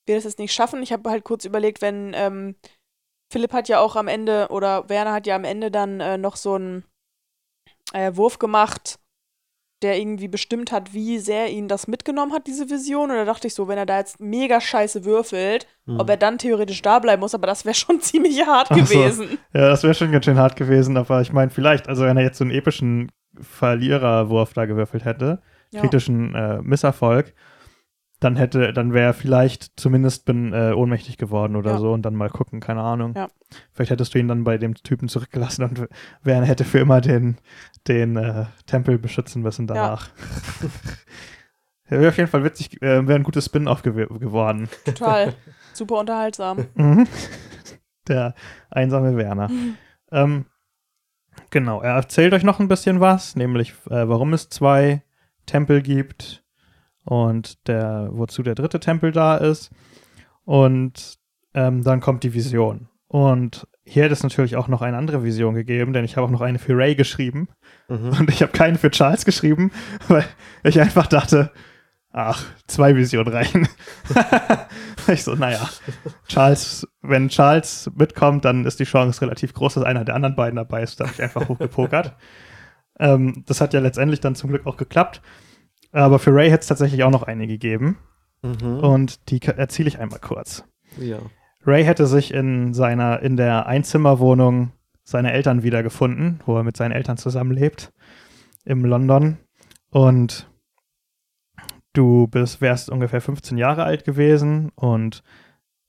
wir das jetzt nicht schaffen. Ich habe halt kurz überlegt, wenn ähm, Philipp hat ja auch am Ende, oder Werner hat ja am Ende dann äh, noch so einen äh, Wurf gemacht, der irgendwie bestimmt hat, wie sehr ihn das mitgenommen hat, diese Vision. Und da dachte ich so, wenn er da jetzt mega scheiße würfelt, Hm. ob er dann theoretisch da bleiben muss, aber das wäre schon [LAUGHS] ziemlich hart so. gewesen. Ja, das wäre schon ganz schön hart gewesen, aber ich meine, vielleicht, also wenn er jetzt so einen epischen Verliererwurf da gewürfelt hätte, Ja. kritischen äh, Misserfolg, dann hätte, dann wäre er vielleicht zumindest bin, äh, ohnmächtig geworden oder Ja. so und dann mal gucken, keine Ahnung. Ja. Vielleicht hättest du ihn dann bei dem Typen zurückgelassen und Werner hätte für immer den, den äh, Tempel beschützen müssen danach. Ja. [LAUGHS] wäre auf jeden Fall witzig, äh, wäre ein gutes Spin-off gew geworden. Total. [LAUGHS] Super unterhaltsam. Mhm. Der einsame Werner. ähm, genau, er erzählt euch noch ein bisschen was, nämlich äh, warum es zwei Tempel gibt und der, wozu der dritte Tempel da ist. Und ähm, dann kommt die Vision. Und hier hätte es natürlich auch noch eine andere Vision gegeben, denn ich habe auch noch eine für Ray geschrieben. Mhm. Und ich habe keine für Charles geschrieben, weil ich einfach dachte, ach, zwei Visionen reichen. [LAUGHS] [LAUGHS] ich so, naja, Charles, wenn Charles mitkommt, dann ist die Chance relativ groß, dass einer der anderen beiden dabei ist. Da habe ich einfach hochgepokert. [LAUGHS] ähm, das hat ja letztendlich dann zum Glück auch geklappt. Aber für Ray hätte es tatsächlich auch noch eine gegeben. Mhm. Und die erzähle ich einmal kurz. ja. Ray hätte sich in seiner, in der Einzimmerwohnung seiner Eltern wiedergefunden, wo er mit seinen Eltern zusammenlebt, im London. Und du bist, wärst ungefähr 15 Jahre alt gewesen und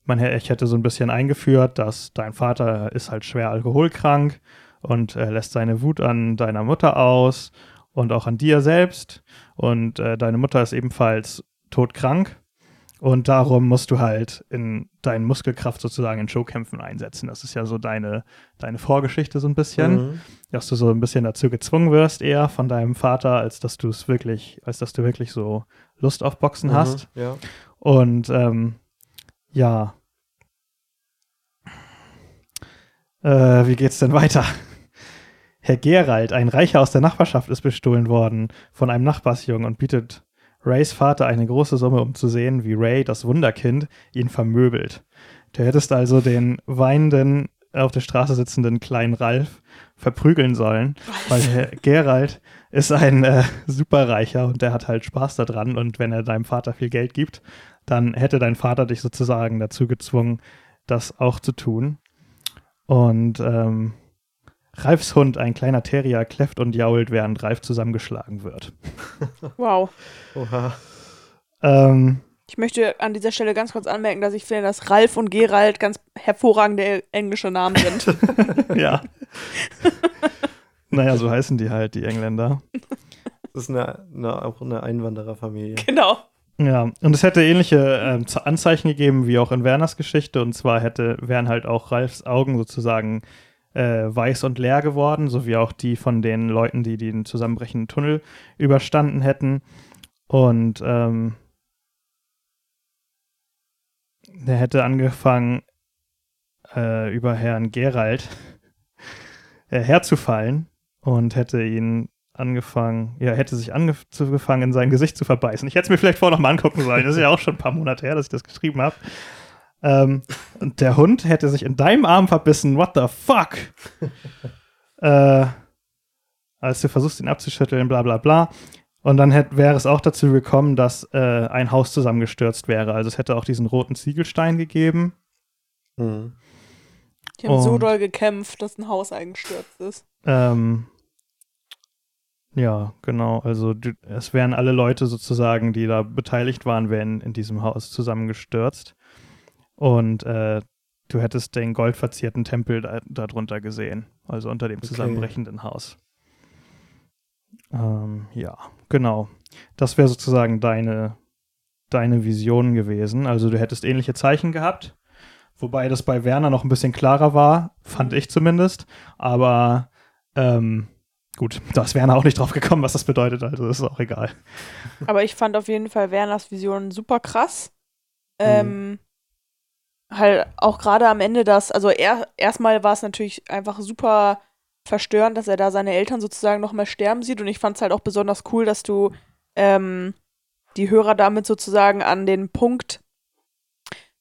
man, ich hätte so ein bisschen eingeführt, dass dein Vater ist halt schwer alkoholkrank und äh, lässt seine Wut an deiner Mutter aus und auch an dir selbst. Und äh, deine Mutter ist ebenfalls todkrank. Und darum musst du halt in deine Muskelkraft sozusagen in Showkämpfen einsetzen. Das ist ja so deine, deine Vorgeschichte so ein bisschen, Mhm. dass du so ein bisschen dazu gezwungen wirst eher von deinem Vater, als dass du es wirklich, als dass du wirklich so Lust auf Boxen hast. Mhm. Ja. Und ähm, ja. Äh, wie geht's denn weiter? Herr Gerald, ein Reicher aus der Nachbarschaft, ist bestohlen worden von einem Nachbarsjungen und bietet Rays Vater eine große Summe, um zu sehen, wie Ray, das Wunderkind, ihn vermöbelt. Du hättest also den weinenden, auf der Straße sitzenden kleinen Ralf verprügeln sollen, weil Herr Gerald ist ein äh, Superreicher und der hat halt Spaß daran und wenn er deinem Vater viel Geld gibt, dann hätte dein Vater dich sozusagen dazu gezwungen, das auch zu tun. Und ähm, Ralfs Hund, ein kleiner Terrier, kläfft und jault, während Ralf zusammengeschlagen wird. [LAUGHS] Wow. Oha. Ähm, Ich möchte an dieser Stelle ganz kurz anmerken, dass ich finde, dass Ralf und Gerald ganz hervorragende englische Namen sind. [LAUGHS] ja. [LAUGHS] naja, so heißen die halt, die Engländer. Das ist eine, eine, auch eine Einwandererfamilie. genau. Ja, und es hätte ähnliche ähm, Anzeichen gegeben wie auch in Werners Geschichte. Und zwar hätte, wären halt auch Ralfs Augen sozusagen äh, weiß und leer geworden, so wie auch die von den Leuten, die den zusammenbrechenden Tunnel überstanden hätten. Und ähm, er hätte angefangen, äh, über Herrn Gerald [LAUGHS] äh, herzufallen und hätte ihn angefangen, ja, hätte sich angefangen, in sein Gesicht zu verbeißen. Ich hätte es mir vielleicht vorher noch mal angucken sollen. Das ist ja auch schon ein paar Monate her, dass ich das geschrieben habe. Ähm, und der Hund hätte sich in deinem Arm verbissen. What the fuck? [LAUGHS] äh, als du versuchst, ihn abzuschütteln, bla bla bla. Und dann wäre es auch dazu gekommen, dass äh, ein Haus zusammengestürzt wäre. Also es hätte auch diesen roten Ziegelstein gegeben. Mhm. Die haben so Und- doll gekämpft, dass ein Haus eingestürzt ist. Ähm, ja, genau. Also du, es wären alle Leute sozusagen, die da beteiligt waren, wären in diesem Haus zusammengestürzt. Und äh, du hättest den goldverzierten Tempel da, darunter gesehen, also unter dem Okay. zusammenbrechenden Haus. Ähm, ja, genau. Das wäre sozusagen deine, deine Vision gewesen. Also du hättest ähnliche Zeichen gehabt, wobei das bei Werner noch ein bisschen klarer war, fand ich zumindest. Aber ähm, gut, [LAUGHS] da ist Werner auch nicht drauf gekommen, was das bedeutet, also ist auch egal. Aber ich fand auf jeden Fall Werners Vision super krass. Ähm, halt auch gerade am Ende das, also er, erstmal war es natürlich einfach super verstörend, dass er da seine Eltern sozusagen noch mal sterben sieht. Und ich fand es halt auch besonders cool, dass du ähm, die Hörer damit sozusagen an den Punkt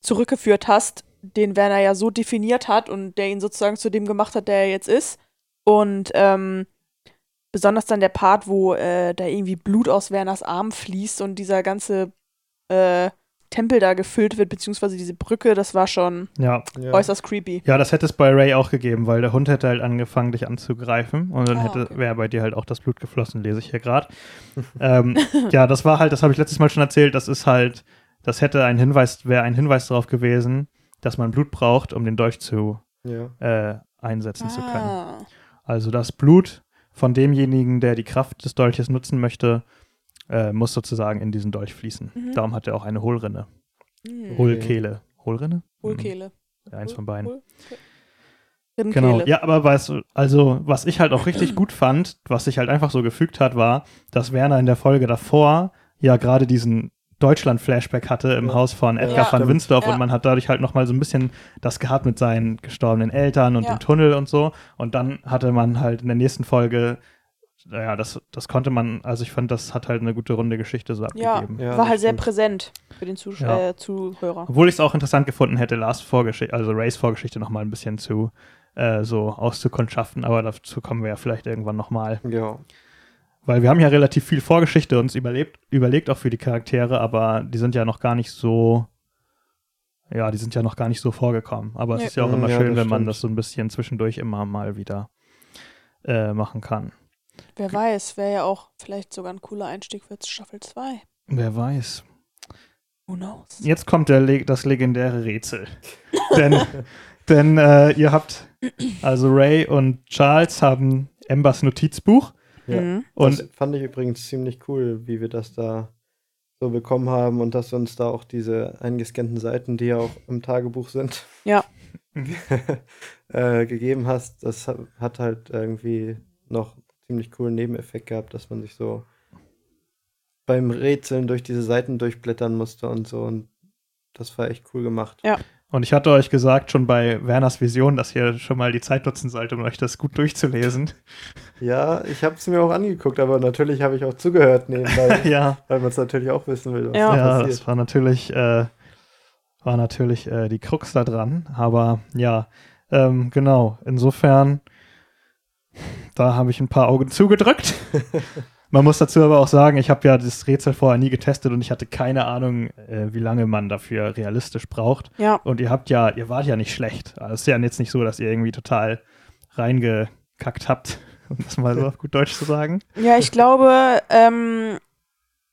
zurückgeführt hast, den Werner ja so definiert hat und der ihn sozusagen zu dem gemacht hat, der er jetzt ist. Und ähm, besonders dann der Part, wo äh, da irgendwie Blut aus Werners Arm fließt und dieser ganze äh, Tempel da gefüllt wird, beziehungsweise diese Brücke, das war schon Ja. Äußerst creepy. Ja, das hätte es bei Ray auch gegeben, weil der Hund hätte halt angefangen, dich anzugreifen und dann Ah, hätte okay. wäre bei dir halt auch das Blut geflossen, lese ich hier gerade. [LAUGHS] ähm, ja, das war halt, das habe ich letztes Mal schon erzählt, das ist halt, das hätte ein Hinweis, wäre ein Hinweis darauf gewesen, dass man Blut braucht, um den Dolch zu Ja. äh, einsetzen zu können. Ah. Also das Blut von demjenigen, der die Kraft des Dolches nutzen möchte, äh, muss sozusagen in diesen Dolch fließen. Mhm. Darum hat er auch eine Hohlrinne. Hm. Hohlkehle. Hohlrinne? Hohlkehle. Mhm, Eins von beiden. Hohl-. Genau, ja, aber weißt du, also was ich halt auch richtig gut fand, was sich halt einfach so gefügt hat, war, dass Werner in der Folge davor ja gerade diesen Deutschland-Flashback hatte im Ja. Haus von Edgar Ja. van. Winsdorf Ja. und man hat dadurch halt nochmal so ein bisschen das gehabt mit seinen gestorbenen Eltern und Ja. dem Tunnel und so. Und dann hatte man halt in der nächsten Folge, naja, das, das konnte man, also ich fand, das hat halt eine gute runde Geschichte so Ja. abgegeben. Ja, war das halt sehr stimmt. präsent für den Zusch Ja. äh, Zuhörer. Obwohl ich es auch interessant gefunden hätte, Lars Vorgeschichte, also Rays Vorgeschichte nochmal ein bisschen zu äh, so auszukundschaften, aber dazu kommen wir ja vielleicht irgendwann nochmal. Ja. Weil wir haben ja relativ viel Vorgeschichte uns überlebt, überlegt, auch für die Charaktere, aber die sind ja noch gar nicht so, ja, die sind ja noch gar nicht so vorgekommen. Aber es ist ja auch Mm, immer ja, schön, wenn man stimmt. das so ein bisschen zwischendurch immer mal wieder äh, machen kann. Wer weiß, wäre ja auch vielleicht sogar ein cooler Einstieg für Staffel 2. Wer weiß. Who knows? Jetzt kommt der, Le das legendäre Rätsel. [LAUGHS] denn denn äh, ihr habt, also Ray und Charles haben Embers Notizbuch Ja. Mhm. und das fand ich übrigens ziemlich cool, wie wir das da so bekommen haben und dass du uns da auch diese eingescannten Seiten, die ja auch im Tagebuch sind, Ja. [LAUGHS] äh, gegeben hast. Das ha- hat halt irgendwie noch ziemlich coolen Nebeneffekt gehabt, dass man sich so beim Rätseln durch diese Seiten durchblättern musste und so. Und das war echt cool gemacht. Ja. Und ich hatte euch gesagt, schon bei Werners Vision, dass ihr schon mal die Zeit nutzen sollt, um euch das gut durchzulesen. [LAUGHS] Ja, ich habe es mir auch angeguckt, aber natürlich habe ich auch zugehört nebenbei, [LAUGHS] ja, weil man es natürlich auch wissen will, was Ja. da ja passiert. das war natürlich, äh, war natürlich äh, die Krux da dran. Aber ja, ähm, genau. Insofern, da habe ich ein paar Augen zugedrückt. [LAUGHS] Man muss dazu aber auch sagen, ich habe ja das Rätsel vorher nie getestet und ich hatte keine Ahnung, äh, wie lange man dafür realistisch braucht. Ja. Und ihr habt ja, ihr wart ja nicht schlecht. Also es ist ja jetzt nicht so, dass ihr irgendwie total reingekackt habt, [LAUGHS] um das mal so auf gut Deutsch zu sagen. Ja, ich glaube, ähm,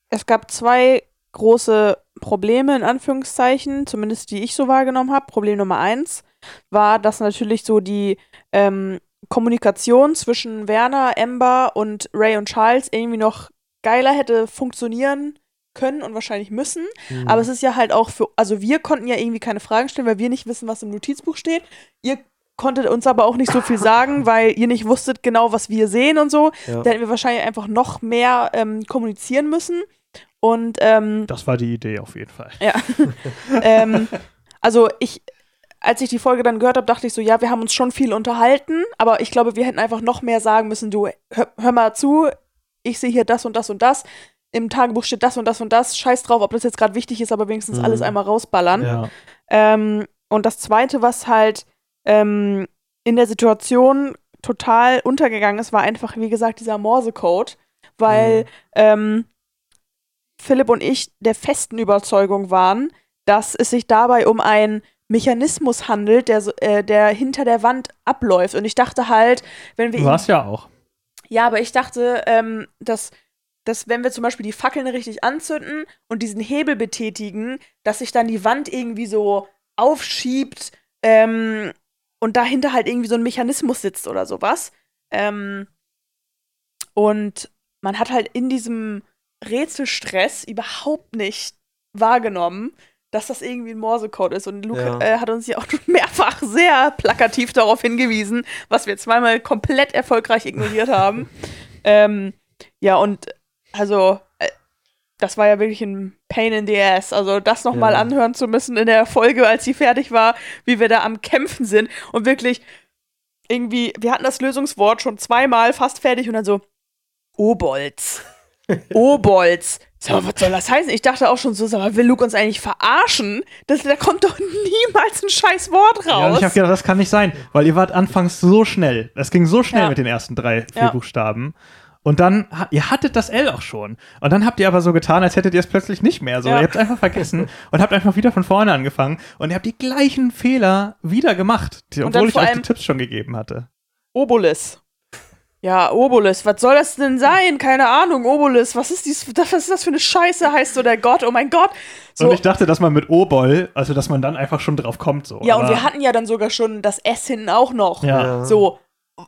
es gab zwei große Probleme, in Anführungszeichen, zumindest die ich so wahrgenommen habe. Problem Nummer eins war, dass natürlich so die ähm, Kommunikation zwischen Werner, Amber und Ray und Charles irgendwie noch geiler hätte funktionieren können und wahrscheinlich müssen. Mhm. Aber es ist ja halt auch für, also wir konnten ja irgendwie keine Fragen stellen, weil wir nicht wissen, was im Notizbuch steht. Ihr konntet uns aber auch nicht so viel sagen, [LAUGHS] weil ihr nicht wusstet genau, was wir sehen und so. ja. Da hätten wir wahrscheinlich einfach noch mehr ähm, kommunizieren müssen. Und ähm, Das war die Idee auf jeden Fall. ja, [LAUGHS] ähm, also ich, als ich die Folge dann gehört habe, dachte ich so, ja, wir haben uns schon viel unterhalten, aber ich glaube, wir hätten einfach noch mehr sagen müssen, du, hör, hör mal zu, ich sehe hier das und das und das. Im Tagebuch steht das und das und das. Scheiß drauf, ob das jetzt gerade wichtig ist, aber wenigstens Mhm. alles einmal rausballern. Ja. Ähm, und das Zweite, was halt ähm, in der Situation total untergegangen ist, war einfach, wie gesagt, dieser Morsecode, weil Mhm. ähm, Philipp und ich der festen Überzeugung waren, dass es sich dabei um einen Mechanismus handelt, der, äh, der hinter der Wand abläuft. Und ich dachte halt, wenn wir Du warst ja auch. ja, aber ich dachte, ähm, dass, dass wenn wir zum Beispiel die Fackeln richtig anzünden und diesen Hebel betätigen, dass sich dann die Wand irgendwie so aufschiebt ähm, und dahinter halt irgendwie so ein Mechanismus sitzt oder sowas. Ähm, und man hat halt in diesem Rätselstress überhaupt nicht wahrgenommen, dass das irgendwie ein Morsecode ist. Und Luca Ja. äh, hat uns ja auch [LAUGHS] mehrfach sehr plakativ darauf hingewiesen, was wir zweimal komplett erfolgreich ignoriert [LAUGHS] haben. ähm, ja, und also, äh, das war ja wirklich ein Pain in the Ass. Also, das nochmal Ja. anhören zu müssen in der Folge, als sie fertig war, wie wir da am Kämpfen sind. Und wirklich irgendwie, wir hatten das Lösungswort schon zweimal fast fertig und dann so, Obolz. Obolz. Sag mal, was soll das heißen? Ich dachte auch schon so, sag mal, will Luke uns eigentlich verarschen? Das, da kommt doch [LAUGHS] niemals ein scheiß Wort Ja, und raus. ich habe gedacht, das kann nicht sein, weil ihr wart anfangs so schnell. Es ging so schnell Ja. mit den ersten drei, vier Ja. Buchstaben. Und dann, ihr hattet das L auch schon. Und dann habt ihr aber so getan, als hättet ihr es plötzlich nicht mehr. So, Ja. ihr habt es einfach vergessen [LAUGHS] und habt einfach wieder von vorne angefangen. Und ihr habt die gleichen Fehler wieder gemacht, die, obwohl ich euch die Tipps schon gegeben hatte. Obolus. Ja, Obolus. Was soll das denn sein? Keine Ahnung, Obolus. Was ist, dies, was ist das für eine Scheiße? Heißt so der Gott. Oh mein Gott. So, Und ich dachte, dass man mit O-Boll, also dass man dann einfach schon drauf kommt. So. ja, und Aber- wir hatten ja dann sogar schon das S hinten auch noch. Ja. So,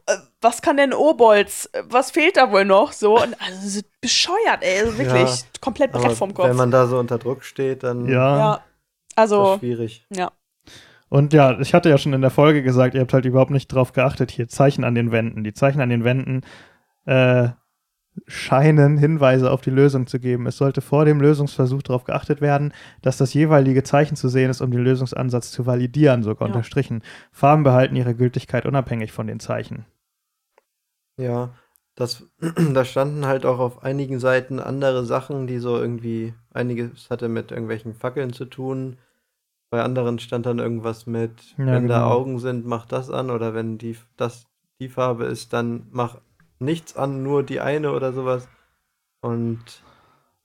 äh, was kann denn Obolz? Was fehlt da wohl noch? So, und also so bescheuert, ey. Also wirklich Ja, komplett Brett Aber vom Kopf. wenn man da so unter Druck steht, dann Ja. ja. ist das Also, schwierig. ja. Und ja, ich hatte ja schon in der Folge gesagt, ihr habt halt überhaupt nicht drauf geachtet, hier Zeichen an den Wänden. Die Zeichen an den Wänden äh, scheinen Hinweise auf die Lösung zu geben. Es sollte vor dem Lösungsversuch darauf geachtet werden, dass das jeweilige Zeichen zu sehen ist, um den Lösungsansatz zu validieren, sogar Ja. unterstrichen. Farben behalten ihre Gültigkeit unabhängig von den Zeichen. Ja, das, [CLEARS THROAT] da standen halt auch auf einigen Seiten andere Sachen, die so irgendwie, einiges hatte mit irgendwelchen Fackeln zu tun. Bei anderen stand dann irgendwas mit, Ja, wenn da genau. Augen sind, mach das an oder wenn die, das die Farbe ist, dann mach nichts an, nur die eine oder sowas. Und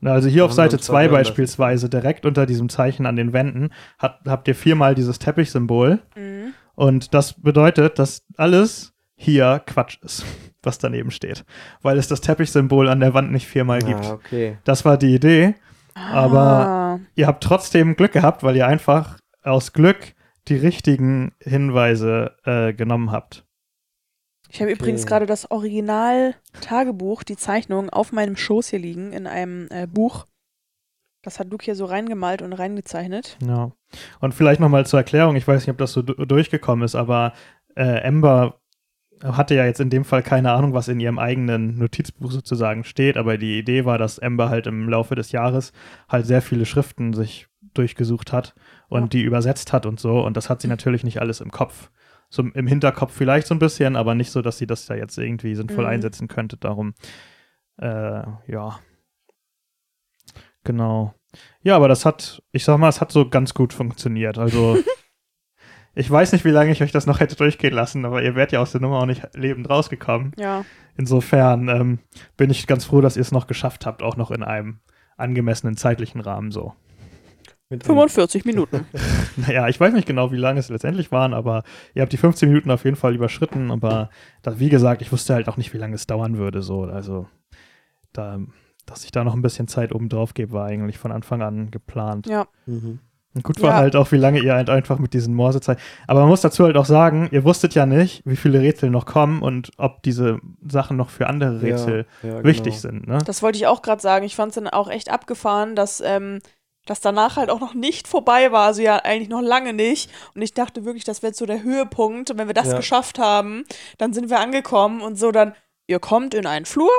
Na, Also hier Da auf Seite uns 2 verwirren lassen. beispielsweise, direkt unter diesem Zeichen an den Wänden, hat, habt ihr viermal dieses Teppichsymbol. Mhm. Und das bedeutet, dass alles hier Quatsch ist, was daneben steht. Weil es das Teppichsymbol an der Wand nicht viermal gibt. ah, okay. Das war die Idee. Aber Ah. ihr habt trotzdem Glück gehabt, weil ihr einfach aus Glück die richtigen Hinweise äh, genommen habt. Ich habe Okay. übrigens gerade das Original-Tagebuch, die Zeichnung, auf meinem Schoß hier liegen, in einem äh, Buch. Das hat Luke hier so reingemalt und reingezeichnet. Ja. Und vielleicht nochmal zur Erklärung, ich weiß nicht, ob das so du- durchgekommen ist, aber äh, Ember hatte ja jetzt in dem Fall keine Ahnung, was in ihrem eigenen Notizbuch sozusagen steht, aber die Idee war, dass Ember halt im Laufe des Jahres halt sehr viele Schriften sich durchgesucht hat und Ja. die übersetzt hat und so. Und das hat sie natürlich nicht alles im Kopf. So im Hinterkopf vielleicht so ein bisschen, aber nicht so, dass sie das da jetzt irgendwie sinnvoll Mhm. einsetzen könnte. Darum, äh, ja. Genau. Ja, aber das hat, ich sag mal, es hat so ganz gut funktioniert. Also, [LAUGHS] ich weiß nicht, wie lange ich euch das noch hätte durchgehen lassen, aber ihr wärt ja aus der Nummer auch nicht lebend rausgekommen. Ja. Insofern ähm, bin ich ganz froh, dass ihr es noch geschafft habt, auch noch in einem angemessenen zeitlichen Rahmen so. Mit einem- 45 Minuten. [LAUGHS] [LAUGHS] Naja, ich weiß nicht genau, wie lange es letztendlich waren, aber ihr habt die 15 Minuten auf jeden Fall überschritten. Aber da, wie gesagt, ich wusste halt auch nicht, wie lange es dauern würde. So. Also, da, dass ich da noch ein bisschen Zeit oben drauf gebe, war eigentlich von Anfang an geplant. Ja. Mhm. Gut war Ja. halt auch, wie lange ihr halt einfach mit diesen Morsezeichen. Aber man muss dazu halt auch sagen, ihr wusstet ja nicht, wie viele Rätsel noch kommen und ob diese Sachen noch für andere Rätsel ja, ja, wichtig genau. sind. Ne? Das wollte ich auch gerade sagen. Ich fand es dann auch echt abgefahren, dass ähm, das danach halt auch noch nicht vorbei war. Also ja, eigentlich noch lange nicht. Und ich dachte wirklich, das wäre so der Höhepunkt. Und wenn wir das Ja. geschafft haben, dann sind wir angekommen und so dann, ihr kommt in einen Flur,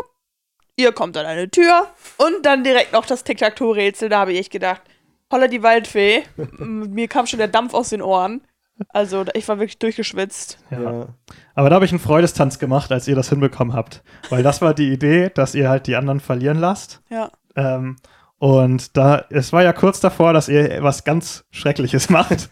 ihr kommt an eine Tür und dann direkt noch das Tic-Tac-Toe-Rätsel. Da habe ich echt gedacht, holla die Waldfee. Mir kam schon der Dampf aus den Ohren. Also ich war wirklich durchgeschwitzt. Ja. Aber da habe ich einen Freudestanz gemacht, als ihr das hinbekommen habt. Weil das war die Idee, dass ihr halt die anderen verlieren lasst. Ja. Ähm, Und da, es war ja kurz davor, dass ihr was ganz Schreckliches [LAUGHS] macht.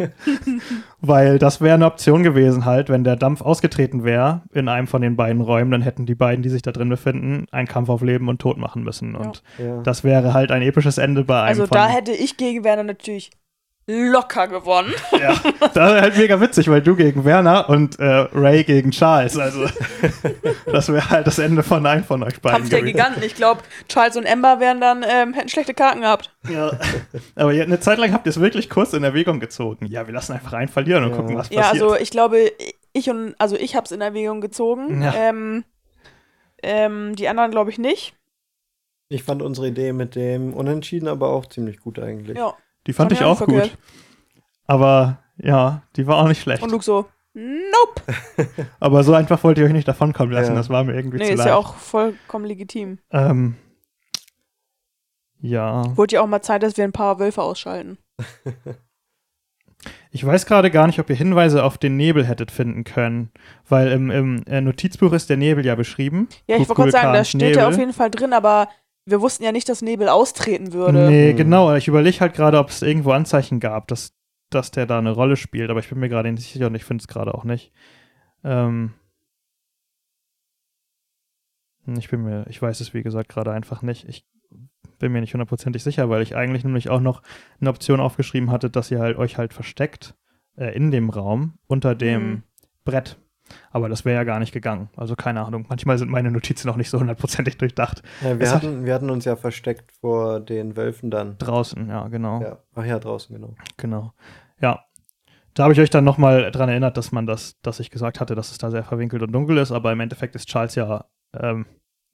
Weil das wäre eine Option gewesen halt, wenn der Dampf ausgetreten wäre in einem von den beiden Räumen, dann hätten die beiden, die sich da drin befinden, einen Kampf auf Leben und Tod machen müssen. Und Ja. das wäre halt ein episches Ende bei einem Also von da hätte ich gegen Werner natürlich locker gewonnen. Ja, das wäre halt mega witzig, weil du gegen Werner und äh, Ray gegen Charles. Also, das wäre halt das Ende von einem von euch beiden. Kampf der. Giganten. Ich glaube, Charles und Ember wären dann, ähm, hätten schlechte Karten gehabt. Ja. Aber eine Zeit lang habt ihr es wirklich kurz in Erwägung gezogen. Ja, wir lassen einfach einen verlieren und Ja. gucken, was Ja, passiert. also ich glaube, ich und, also ich habe es in Erwägung gezogen. Ja. Ähm, ähm, die anderen glaube ich nicht. Ich fand unsere Idee mit dem Unentschieden aber auch ziemlich gut eigentlich. Ja. Die fand ich auch gut. Aber ja, die war auch nicht schlecht. Und Luke so, nope. [LAUGHS] Aber so einfach wollt ihr euch nicht davonkommen lassen. Ja. Das war mir irgendwie Nee, zu ist leicht. ja auch vollkommen legitim. Ähm, ja. Wurde ja auch mal Zeit, dass wir ein paar Wölfe ausschalten. [LAUGHS] Ich weiß gerade gar nicht, ob ihr Hinweise auf den Nebel hättet finden können, weil im, im äh, Notizbuch ist der Nebel ja beschrieben. Ja, ich wollte gerade sagen, da steht ja auf jeden Fall drin, aber wir wussten ja nicht, dass Nebel austreten würde. Nee, Mhm. genau. Ich überlege halt gerade, ob es irgendwo Anzeichen gab, dass, dass der da eine Rolle spielt, aber ich bin mir gerade nicht sicher und ich finde es gerade auch nicht. Ähm, ich bin mir, ich weiß es wie gesagt gerade einfach nicht. Ich bin mir nicht hundertprozentig sicher, weil ich eigentlich nämlich auch noch eine Option aufgeschrieben hatte, dass ihr halt euch halt versteckt äh, in dem Raum unter dem Mhm. Brett. Aber das wäre ja gar nicht gegangen. Also keine Ahnung. Manchmal sind meine Notizen noch nicht so hundertprozentig durchdacht. Ja, wir, Es hat- hatten, wir hatten uns ja versteckt vor den Wölfen dann. Draußen, ja, genau. Ja. Ach ja, draußen, genau. Genau. Ja. Da habe ich euch dann nochmal dran erinnert, dass man das, dass ich gesagt hatte, dass es da sehr verwinkelt und dunkel ist, aber im Endeffekt ist Charles ja ähm,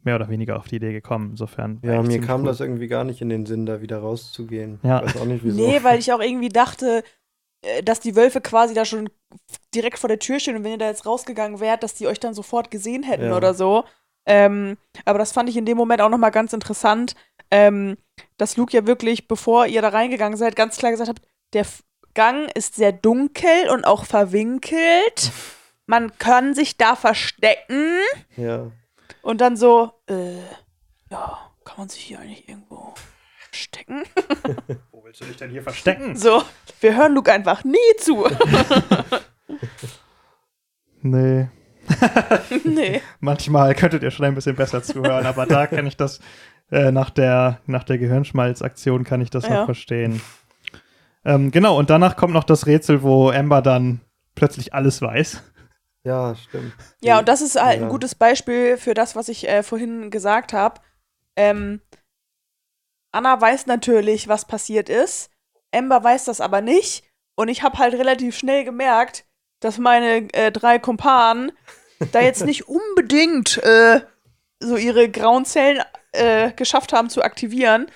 mehr oder weniger auf die Idee gekommen. Insofern. Ja, mir kam cool. das irgendwie gar nicht in den Sinn, da wieder rauszugehen. Ja. Ich weiß auch nicht wieso. Nee, weil ich auch irgendwie dachte, dass die Wölfe quasi da schon direkt vor der Tür stehen und wenn ihr da jetzt rausgegangen wärt, dass die euch dann sofort gesehen hätten Ja. oder so. Ähm, aber das fand ich in dem Moment auch nochmal ganz interessant, ähm, dass Luke ja wirklich, bevor ihr da reingegangen seid, ganz klar gesagt habt, der Gang ist sehr dunkel und auch verwinkelt. Man kann sich da verstecken. Ja. Und dann so, äh, ja, kann man sich hier eigentlich irgendwo verstecken? [LAUGHS] Willst du dich denn hier verstecken? So, wir hören Luke einfach nie zu. [LAUGHS] Nee. [LAUGHS] nee. Manchmal könntet ihr schon ein bisschen besser zuhören, aber da kann ich das, äh, nach der, nach der Gehirnschmalzaktion kann ich das Ja. noch verstehen. Ähm, genau, und danach kommt noch das Rätsel, wo Amber dann plötzlich alles weiß. Ja, stimmt. Ja, und das ist halt Ja. ein gutes Beispiel für das, was ich äh, vorhin gesagt habe. Ähm, Anna weiß natürlich, was passiert ist. Amber weiß das aber nicht. Und ich habe halt relativ schnell gemerkt, dass meine äh, drei Kumpanen [LAUGHS] da jetzt nicht unbedingt äh, so ihre grauen Zellen äh, geschafft haben zu aktivieren.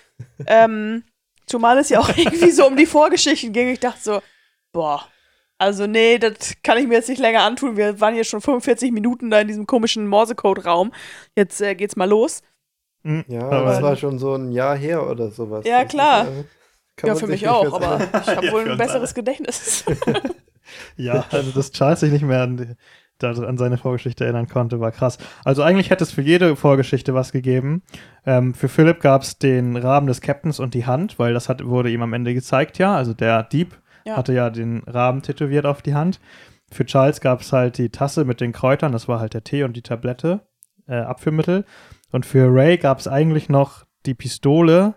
Ähm, zumal es ja auch irgendwie so um die Vorgeschichten ging. Ich dachte so, boah, also nee, das kann ich mir jetzt nicht länger antun. Wir waren hier schon 45 Minuten da in diesem komischen Morsecode-Raum. Jetzt äh, geht's mal los. Hm, Ja, aber- das war schon so ein Jahr her oder sowas. Ja, Das klar. Ist, äh, ja, für mich auch, aber sagen. ich habe [LAUGHS] Ja, wohl ein besseres alle. Gedächtnis. [LAUGHS] Ja, also dass Charles sich nicht mehr an, die, an seine Vorgeschichte erinnern konnte, war krass. Also eigentlich hätte es für jede Vorgeschichte was gegeben. Ähm, für Philipp gab es den Rahmen des Captains und die Hand, weil das hat, wurde ihm am Ende gezeigt, ja. Also der Dieb Ja. hatte ja den Rahmen tätowiert auf die Hand. Für Charles gab es halt die Tasse mit den Kräutern, das war halt der Tee und die Tablette, äh, Abführmittel. Und für Ray gab es eigentlich noch die Pistole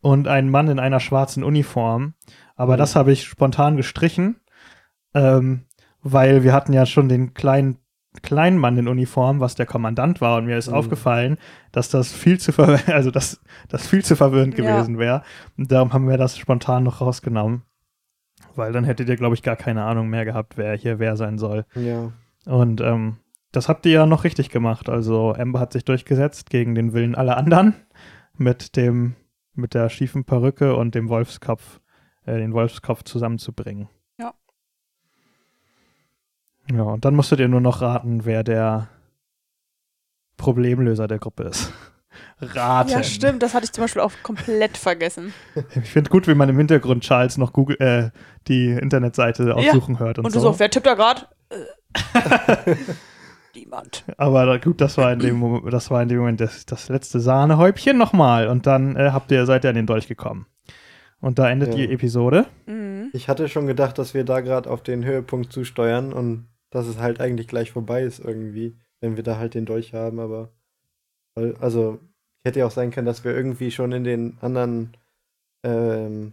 und einen Mann in einer schwarzen Uniform. Aber Mhm. das habe ich spontan gestrichen, ähm, weil wir hatten ja schon den kleinen kleinen Mann in Uniform, was der Kommandant war, und mir ist Mhm. aufgefallen, dass das viel zu [LAUGHS] also dass das viel zu verwirrend Ja. gewesen wäre. Und darum haben wir das spontan noch rausgenommen. Weil dann hättet ihr, glaube ich, gar keine Ahnung mehr gehabt, wer hier wer sein soll. Ja. Und ähm, das habt ihr ja noch richtig gemacht. Also Amber hat sich durchgesetzt gegen den Willen aller anderen mit dem, mit der schiefen Perücke und dem Wolfskopf, äh, den Wolfskopf zusammenzubringen. Ja. Ja, und dann musstet ihr nur noch raten, wer der Problemlöser der Gruppe ist. [LAUGHS] Raten. ja, stimmt, das hatte ich zum Beispiel auch komplett vergessen. [LAUGHS] Ich finde gut, wie man im Hintergrund Charles noch Google, äh, die Internetseite aufsuchen hört und, Und du so. so, wer tippt da gerade? [LAUGHS] niemand. Aber gut, das war in dem, Mo- das war in dem Moment das, das letzte Sahnehäubchen nochmal. Und dann äh, habt ihr, seid ihr an den Dolch gekommen. Und da endet Ja. die Episode. Mhm. Ich hatte schon gedacht, dass wir da gerade auf den Höhepunkt zusteuern und dass es halt eigentlich gleich vorbei ist irgendwie, wenn wir da halt den Dolch haben, aber also hätte ja auch sein können, dass wir irgendwie schon in den anderen ähm,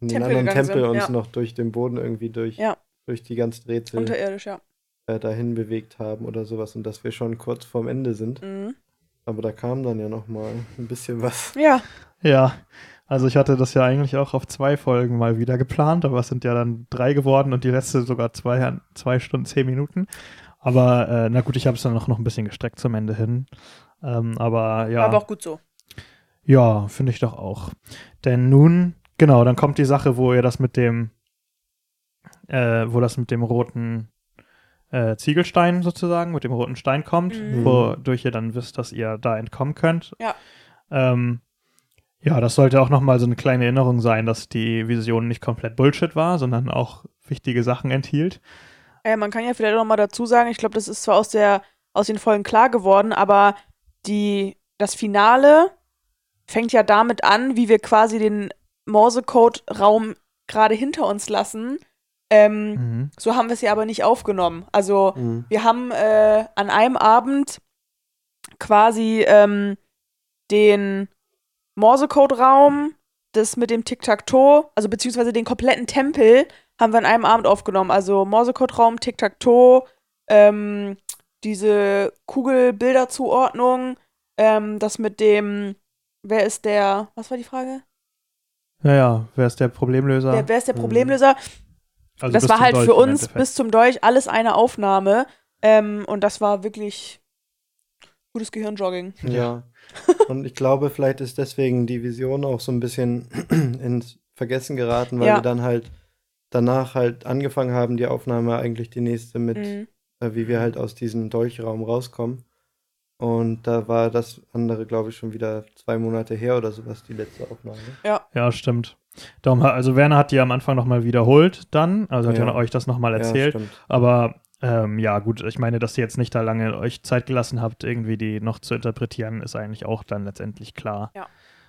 in den Tempel anderen Tempel sind, uns ja. noch durch den Boden irgendwie durch Ja. durch die ganzen Rätsel Unterirdisch, ja. Äh, dahin bewegt haben oder sowas und dass wir schon kurz vorm Ende sind. Mhm. Aber da kam dann ja noch mal ein bisschen was. Ja, Ja, also ich hatte das ja eigentlich auch auf zwei Folgen mal wieder geplant, aber es sind ja dann drei geworden und die letzte sogar zwei, zwei Stunden, zehn Minuten. Aber äh, na gut, ich habe es dann noch, noch ein bisschen gestreckt zum Ende hin. Ähm, aber ja. aber auch gut so. Ja, finde ich doch auch. Denn nun, genau, dann kommt die Sache, wo ihr das mit dem, äh, wo das mit dem roten äh, Ziegelstein sozusagen, mit dem roten Stein kommt, Mhm. wodurch ihr dann wisst, dass ihr da entkommen könnt. Ja. Ähm, ja, das sollte auch nochmal so eine kleine Erinnerung sein, dass die Vision nicht komplett Bullshit war, sondern auch wichtige Sachen enthielt. Äh, man kann ja vielleicht noch mal dazu sagen, ich glaube, das ist zwar aus, der, aus den Folgen klar geworden, aber die, das Finale fängt ja damit an, wie wir quasi den Morsecode-Raum gerade hinter uns lassen. Ähm, Mhm. So haben wir es ja aber nicht aufgenommen. Also Mhm. wir haben äh, an einem Abend quasi ähm, den Morsecode-Raum, das mit dem Tic-Tac-Toe, also beziehungsweise den kompletten Tempel haben wir an einem Abend aufgenommen. Also Morsecode-Raum, Tic-Tac-Toe, ähm, diese Kugelbilderzuordnung, ähm, das mit dem, wer ist der, was war die Frage? Ja, ja, wer ist der Problemlöser? Wer, wer ist der Mhm. Also das war halt Dolch für uns bis zum Dolch alles eine Aufnahme. Ähm, und das war wirklich gutes Gehirnjogging. Ja. [LAUGHS] Und ich glaube, vielleicht ist deswegen die Vision auch so ein bisschen [CLEARS THROAT] ins Vergessen geraten, weil Ja. wir dann halt danach halt angefangen haben, die Aufnahme eigentlich die nächste mit, Mhm. äh, wie wir halt aus diesem Dolchraum rauskommen. Und da war das andere, glaube ich, schon wieder zwei Monate her oder sowas, die letzte Aufnahme. Ja, stimmt. Darum, also Werner hat die am Anfang nochmal wiederholt dann, also hat ja. Ja. euch das nochmal erzählt. Ja, aber ähm, ja, gut, ich meine, dass ihr jetzt nicht da lange euch Zeit gelassen habt, irgendwie die noch zu interpretieren, ist eigentlich auch dann letztendlich klar. Ja.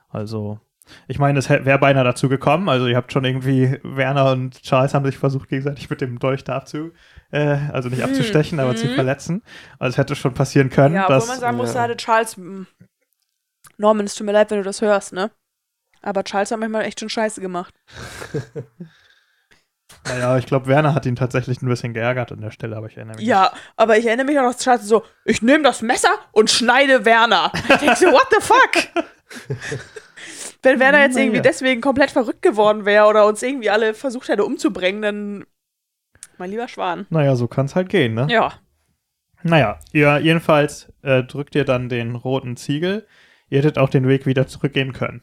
Also, ich meine, es wäre beinahe dazu gekommen. Also, ihr habt schon irgendwie, Werner und Charles haben sich versucht, gegenseitig mit dem Dolch da abzu, äh, also nicht Hm, abzustechen, aber zu mhm. verletzen. Also, es hätte schon passieren können, Ja, obwohl dass. man sagen muss, ja. da hatte Charles. mh, Norman, es tut mir leid, wenn du das hörst, ne? Aber Charles hat manchmal echt schon Scheiße gemacht. [LAUGHS] Naja, ich glaube, Werner hat ihn tatsächlich ein bisschen geärgert an der Stelle, aber ich erinnere mich. Ja, aber ich erinnere mich noch, dass Charles so, ich nehme das Messer und schneide Werner. Ich denke so, what the fuck? [LAUGHS] Wenn Werner jetzt irgendwie deswegen komplett verrückt geworden wäre oder uns irgendwie alle versucht hätte umzubringen, dann mein lieber Schwan. Naja, so kann es halt gehen, ne? Ja. Naja, ihr, jedenfalls äh, drückt ihr dann den roten Ziegel. Ihr hättet auch den Weg wieder zurückgehen können.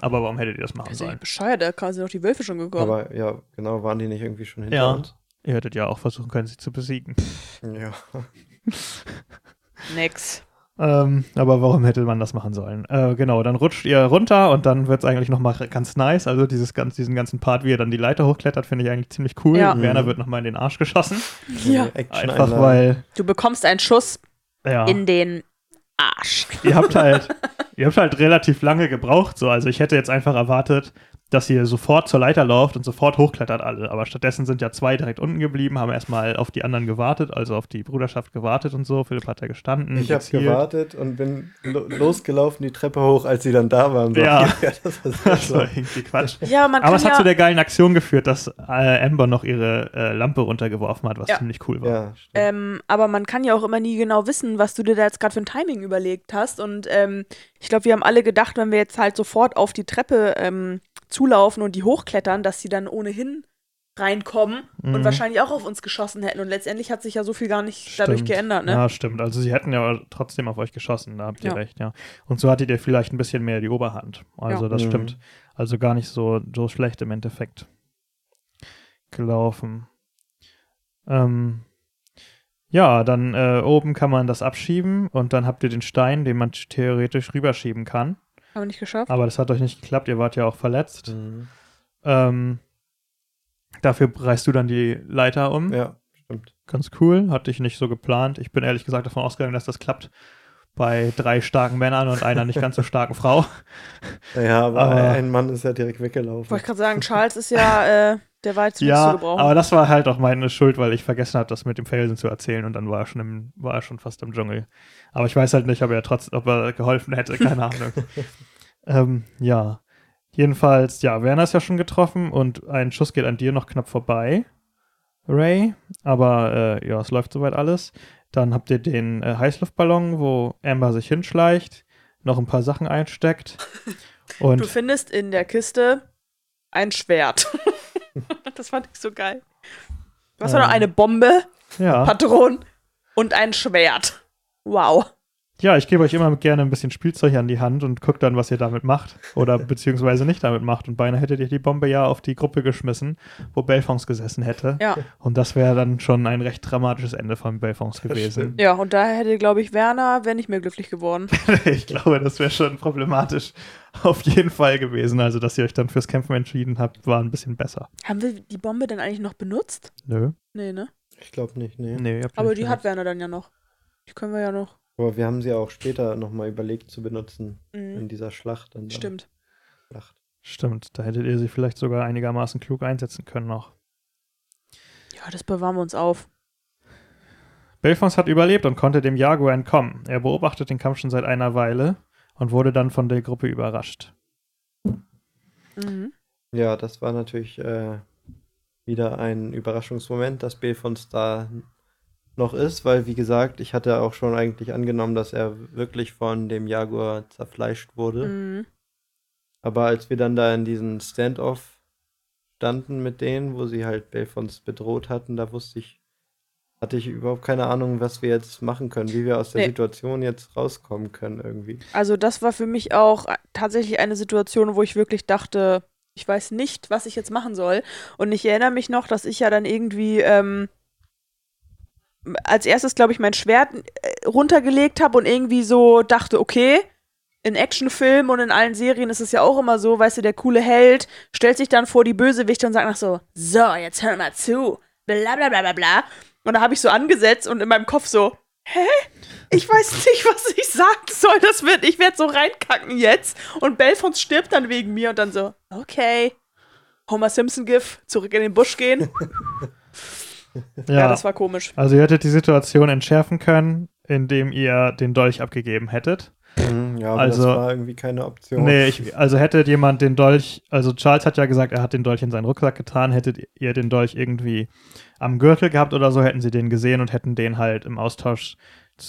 Aber warum hättet ihr das machen ich sollen? bescheuert, da sind doch die Wölfe schon gekommen. Aber ja, genau, waren die nicht irgendwie schon hinter Ja. uns? Ihr hättet ja auch versuchen können, sie zu besiegen. Ja. [LAUGHS] Nix. Ähm, aber warum hätte man das machen sollen? Äh, genau, dann rutscht ihr runter und dann wird es eigentlich nochmal ganz nice. Also dieses ganz, diesen ganzen Part, wie er dann die Leiter hochklettert, finde ich eigentlich ziemlich cool. Ja. Werner Mhm. wird nochmal in den Arsch geschossen. Ja. Einfach weil, Du bekommst einen Schuss ja, in den Arsch. ihr habt halt, ihr habt halt relativ lange gebraucht. So. Also ich hätte jetzt einfach erwartet, dass ihr sofort zur Leiter lauft und sofort hochklettert alle. Aber stattdessen sind ja zwei direkt unten geblieben, haben erstmal auf die anderen gewartet, also auf die Bruderschaft gewartet und so. Philipp hat da gestanden. Ich habe gewartet und bin lo losgelaufen die Treppe hoch, als sie dann da waren. So, Ja. [LAUGHS] das war Das war irgendwie Quatsch. [LAUGHS] Ja, man Aber es hat ja, zu der geilen Aktion geführt, dass äh, Amber noch ihre äh, Lampe runtergeworfen hat, was Ja. ziemlich cool war. Ja, stimmt. ähm, aber man kann ja auch immer nie genau wissen, was du dir da jetzt gerade für ein Timing überlegt hast. Und ähm, ich glaube, wir haben alle gedacht, wenn wir jetzt halt sofort auf die Treppe ähm, zulaufen und die hochklettern, dass sie dann ohnehin reinkommen Mhm. und wahrscheinlich auch auf uns geschossen hätten. Und letztendlich hat sich ja so viel gar nicht dadurch Stimmt. geändert, ne? Ja, stimmt. Also sie hätten ja trotzdem auf euch geschossen, da habt ihr Ja. recht, ja. Und so hattet ihr vielleicht ein bisschen mehr die Oberhand. Also Ja. das Mhm. stimmt. Also gar nicht so, so schlecht im Endeffekt gelaufen. Ähm, ja, dann äh, oben kann man das abschieben und dann habt ihr den Stein, den man theoretisch rüberschieben kann. Haben wir nicht geschafft. Aber das hat euch nicht geklappt, ihr wart ja auch verletzt. Mhm. Ähm, dafür reißt du dann die Leiter um. Ja, stimmt. ganz cool. Hatte ich nicht so geplant. Ich bin ehrlich gesagt davon ausgegangen, dass das klappt bei drei starken Männern und einer nicht ganz so starken [LAUGHS] Frau. Ja, aber, Aber- ein Mann ist ja direkt weggelaufen. Wollte ich gerade sagen, Charles ist ja, äh, der war jetzt nicht Ja, zu gebrauchen. aber das war halt auch meine Schuld, weil ich vergessen habe, das mit dem Felsen zu erzählen und dann war er schon, im, war er schon fast im Dschungel. Aber ich weiß halt nicht, ob er trotz, ob er geholfen hätte, keine [LAUGHS] Ahnung. ähm, ja. Jedenfalls, ja, Werner ist ja schon getroffen und ein Schuss geht an dir noch knapp vorbei, Ray. Aber äh, ja, es läuft soweit alles. Dann habt ihr den äh, Heißluftballon, wo Amber sich hinschleicht, noch ein paar Sachen einsteckt. Und du findest in der Kiste ein Schwert. [LAUGHS] das fand ich so geil. Was war Ähm. noch? Eine Bombe, ja. Patronen und ein Schwert. Wow. Ja, ich gebe euch immer gerne ein bisschen Spielzeug an die Hand und guckt dann, was ihr damit macht. Oder [LAUGHS] beziehungsweise nicht damit macht. Und beinahe hättet ihr die Bombe ja auf die Gruppe geschmissen, wo Belfons gesessen hätte. Ja. Und das wäre dann schon ein recht dramatisches Ende von Belfons gewesen. Ja, und da hätte, glaube ich, Werner, wäre nicht mehr glücklich geworden. [LAUGHS] ich glaube, das wäre schon problematisch auf jeden Fall gewesen. Also, dass ihr euch dann fürs Kämpfen entschieden habt, war ein bisschen besser. Haben wir die Bombe denn eigentlich noch benutzt? Nö. Nee, ne? Ich glaube nicht, nee. Nee, Aber nicht die hat. Werner dann ja noch. Die können wir ja noch. Aber wir haben sie auch später nochmal überlegt zu benutzen in Mhm. dieser Schlacht. Dann da. Stimmt. Schlacht. Stimmt, da hättet ihr sie vielleicht sogar einigermaßen klug einsetzen können noch. Ja, das bewahren wir uns auf. Belfons hat überlebt und konnte dem Jaguar entkommen. Er beobachtet den Kampf schon seit einer Weile und wurde dann von der Gruppe überrascht. Mhm. Ja, das war natürlich äh, wieder ein Überraschungsmoment, dass Belfons da noch ist, weil wie gesagt, ich hatte auch schon eigentlich angenommen, dass er wirklich von dem Jaguar zerfleischt wurde. Mhm. Aber als wir dann da in diesem Standoff standen mit denen, wo sie halt Belfons bedroht hatten, da wusste ich, hatte ich überhaupt keine Ahnung, was wir jetzt machen können, wie wir aus der Nee. Situation jetzt rauskommen können irgendwie. Also das war für mich auch tatsächlich eine Situation, wo ich wirklich dachte, ich weiß nicht, was ich jetzt machen soll. Und ich erinnere mich noch, dass ich ja dann irgendwie ähm, als erstes, glaube ich, mein Schwert äh, runtergelegt habe und irgendwie so dachte, okay, in Actionfilmen und in allen Serien ist es ja auch immer so, weißt du, der coole Held stellt sich dann vor die Bösewichte und sagt nach so, so, jetzt hör mal zu, bla bla bla bla bla. Und da habe ich so angesetzt und in meinem Kopf so, hä? Ich weiß nicht, was ich sagen soll. Das wird, ich werde so reinkacken jetzt. Und Belfons stirbt dann wegen mir und dann so, okay. Homer Simpson-GIF, zurück in den Busch gehen. [LAUGHS] Ja, das war komisch. also ihr hättet die Situation entschärfen können, indem ihr den Dolch abgegeben hättet. Mhm, ja, aber Also- das war irgendwie keine Option. Nee, ich, also hätte jemand den Dolch, also Charles hat ja gesagt, er hat den Dolch in seinen Rucksack getan, hättet ihr den Dolch irgendwie am Gürtel gehabt oder so, hätten sie den gesehen und hätten den halt im Austausch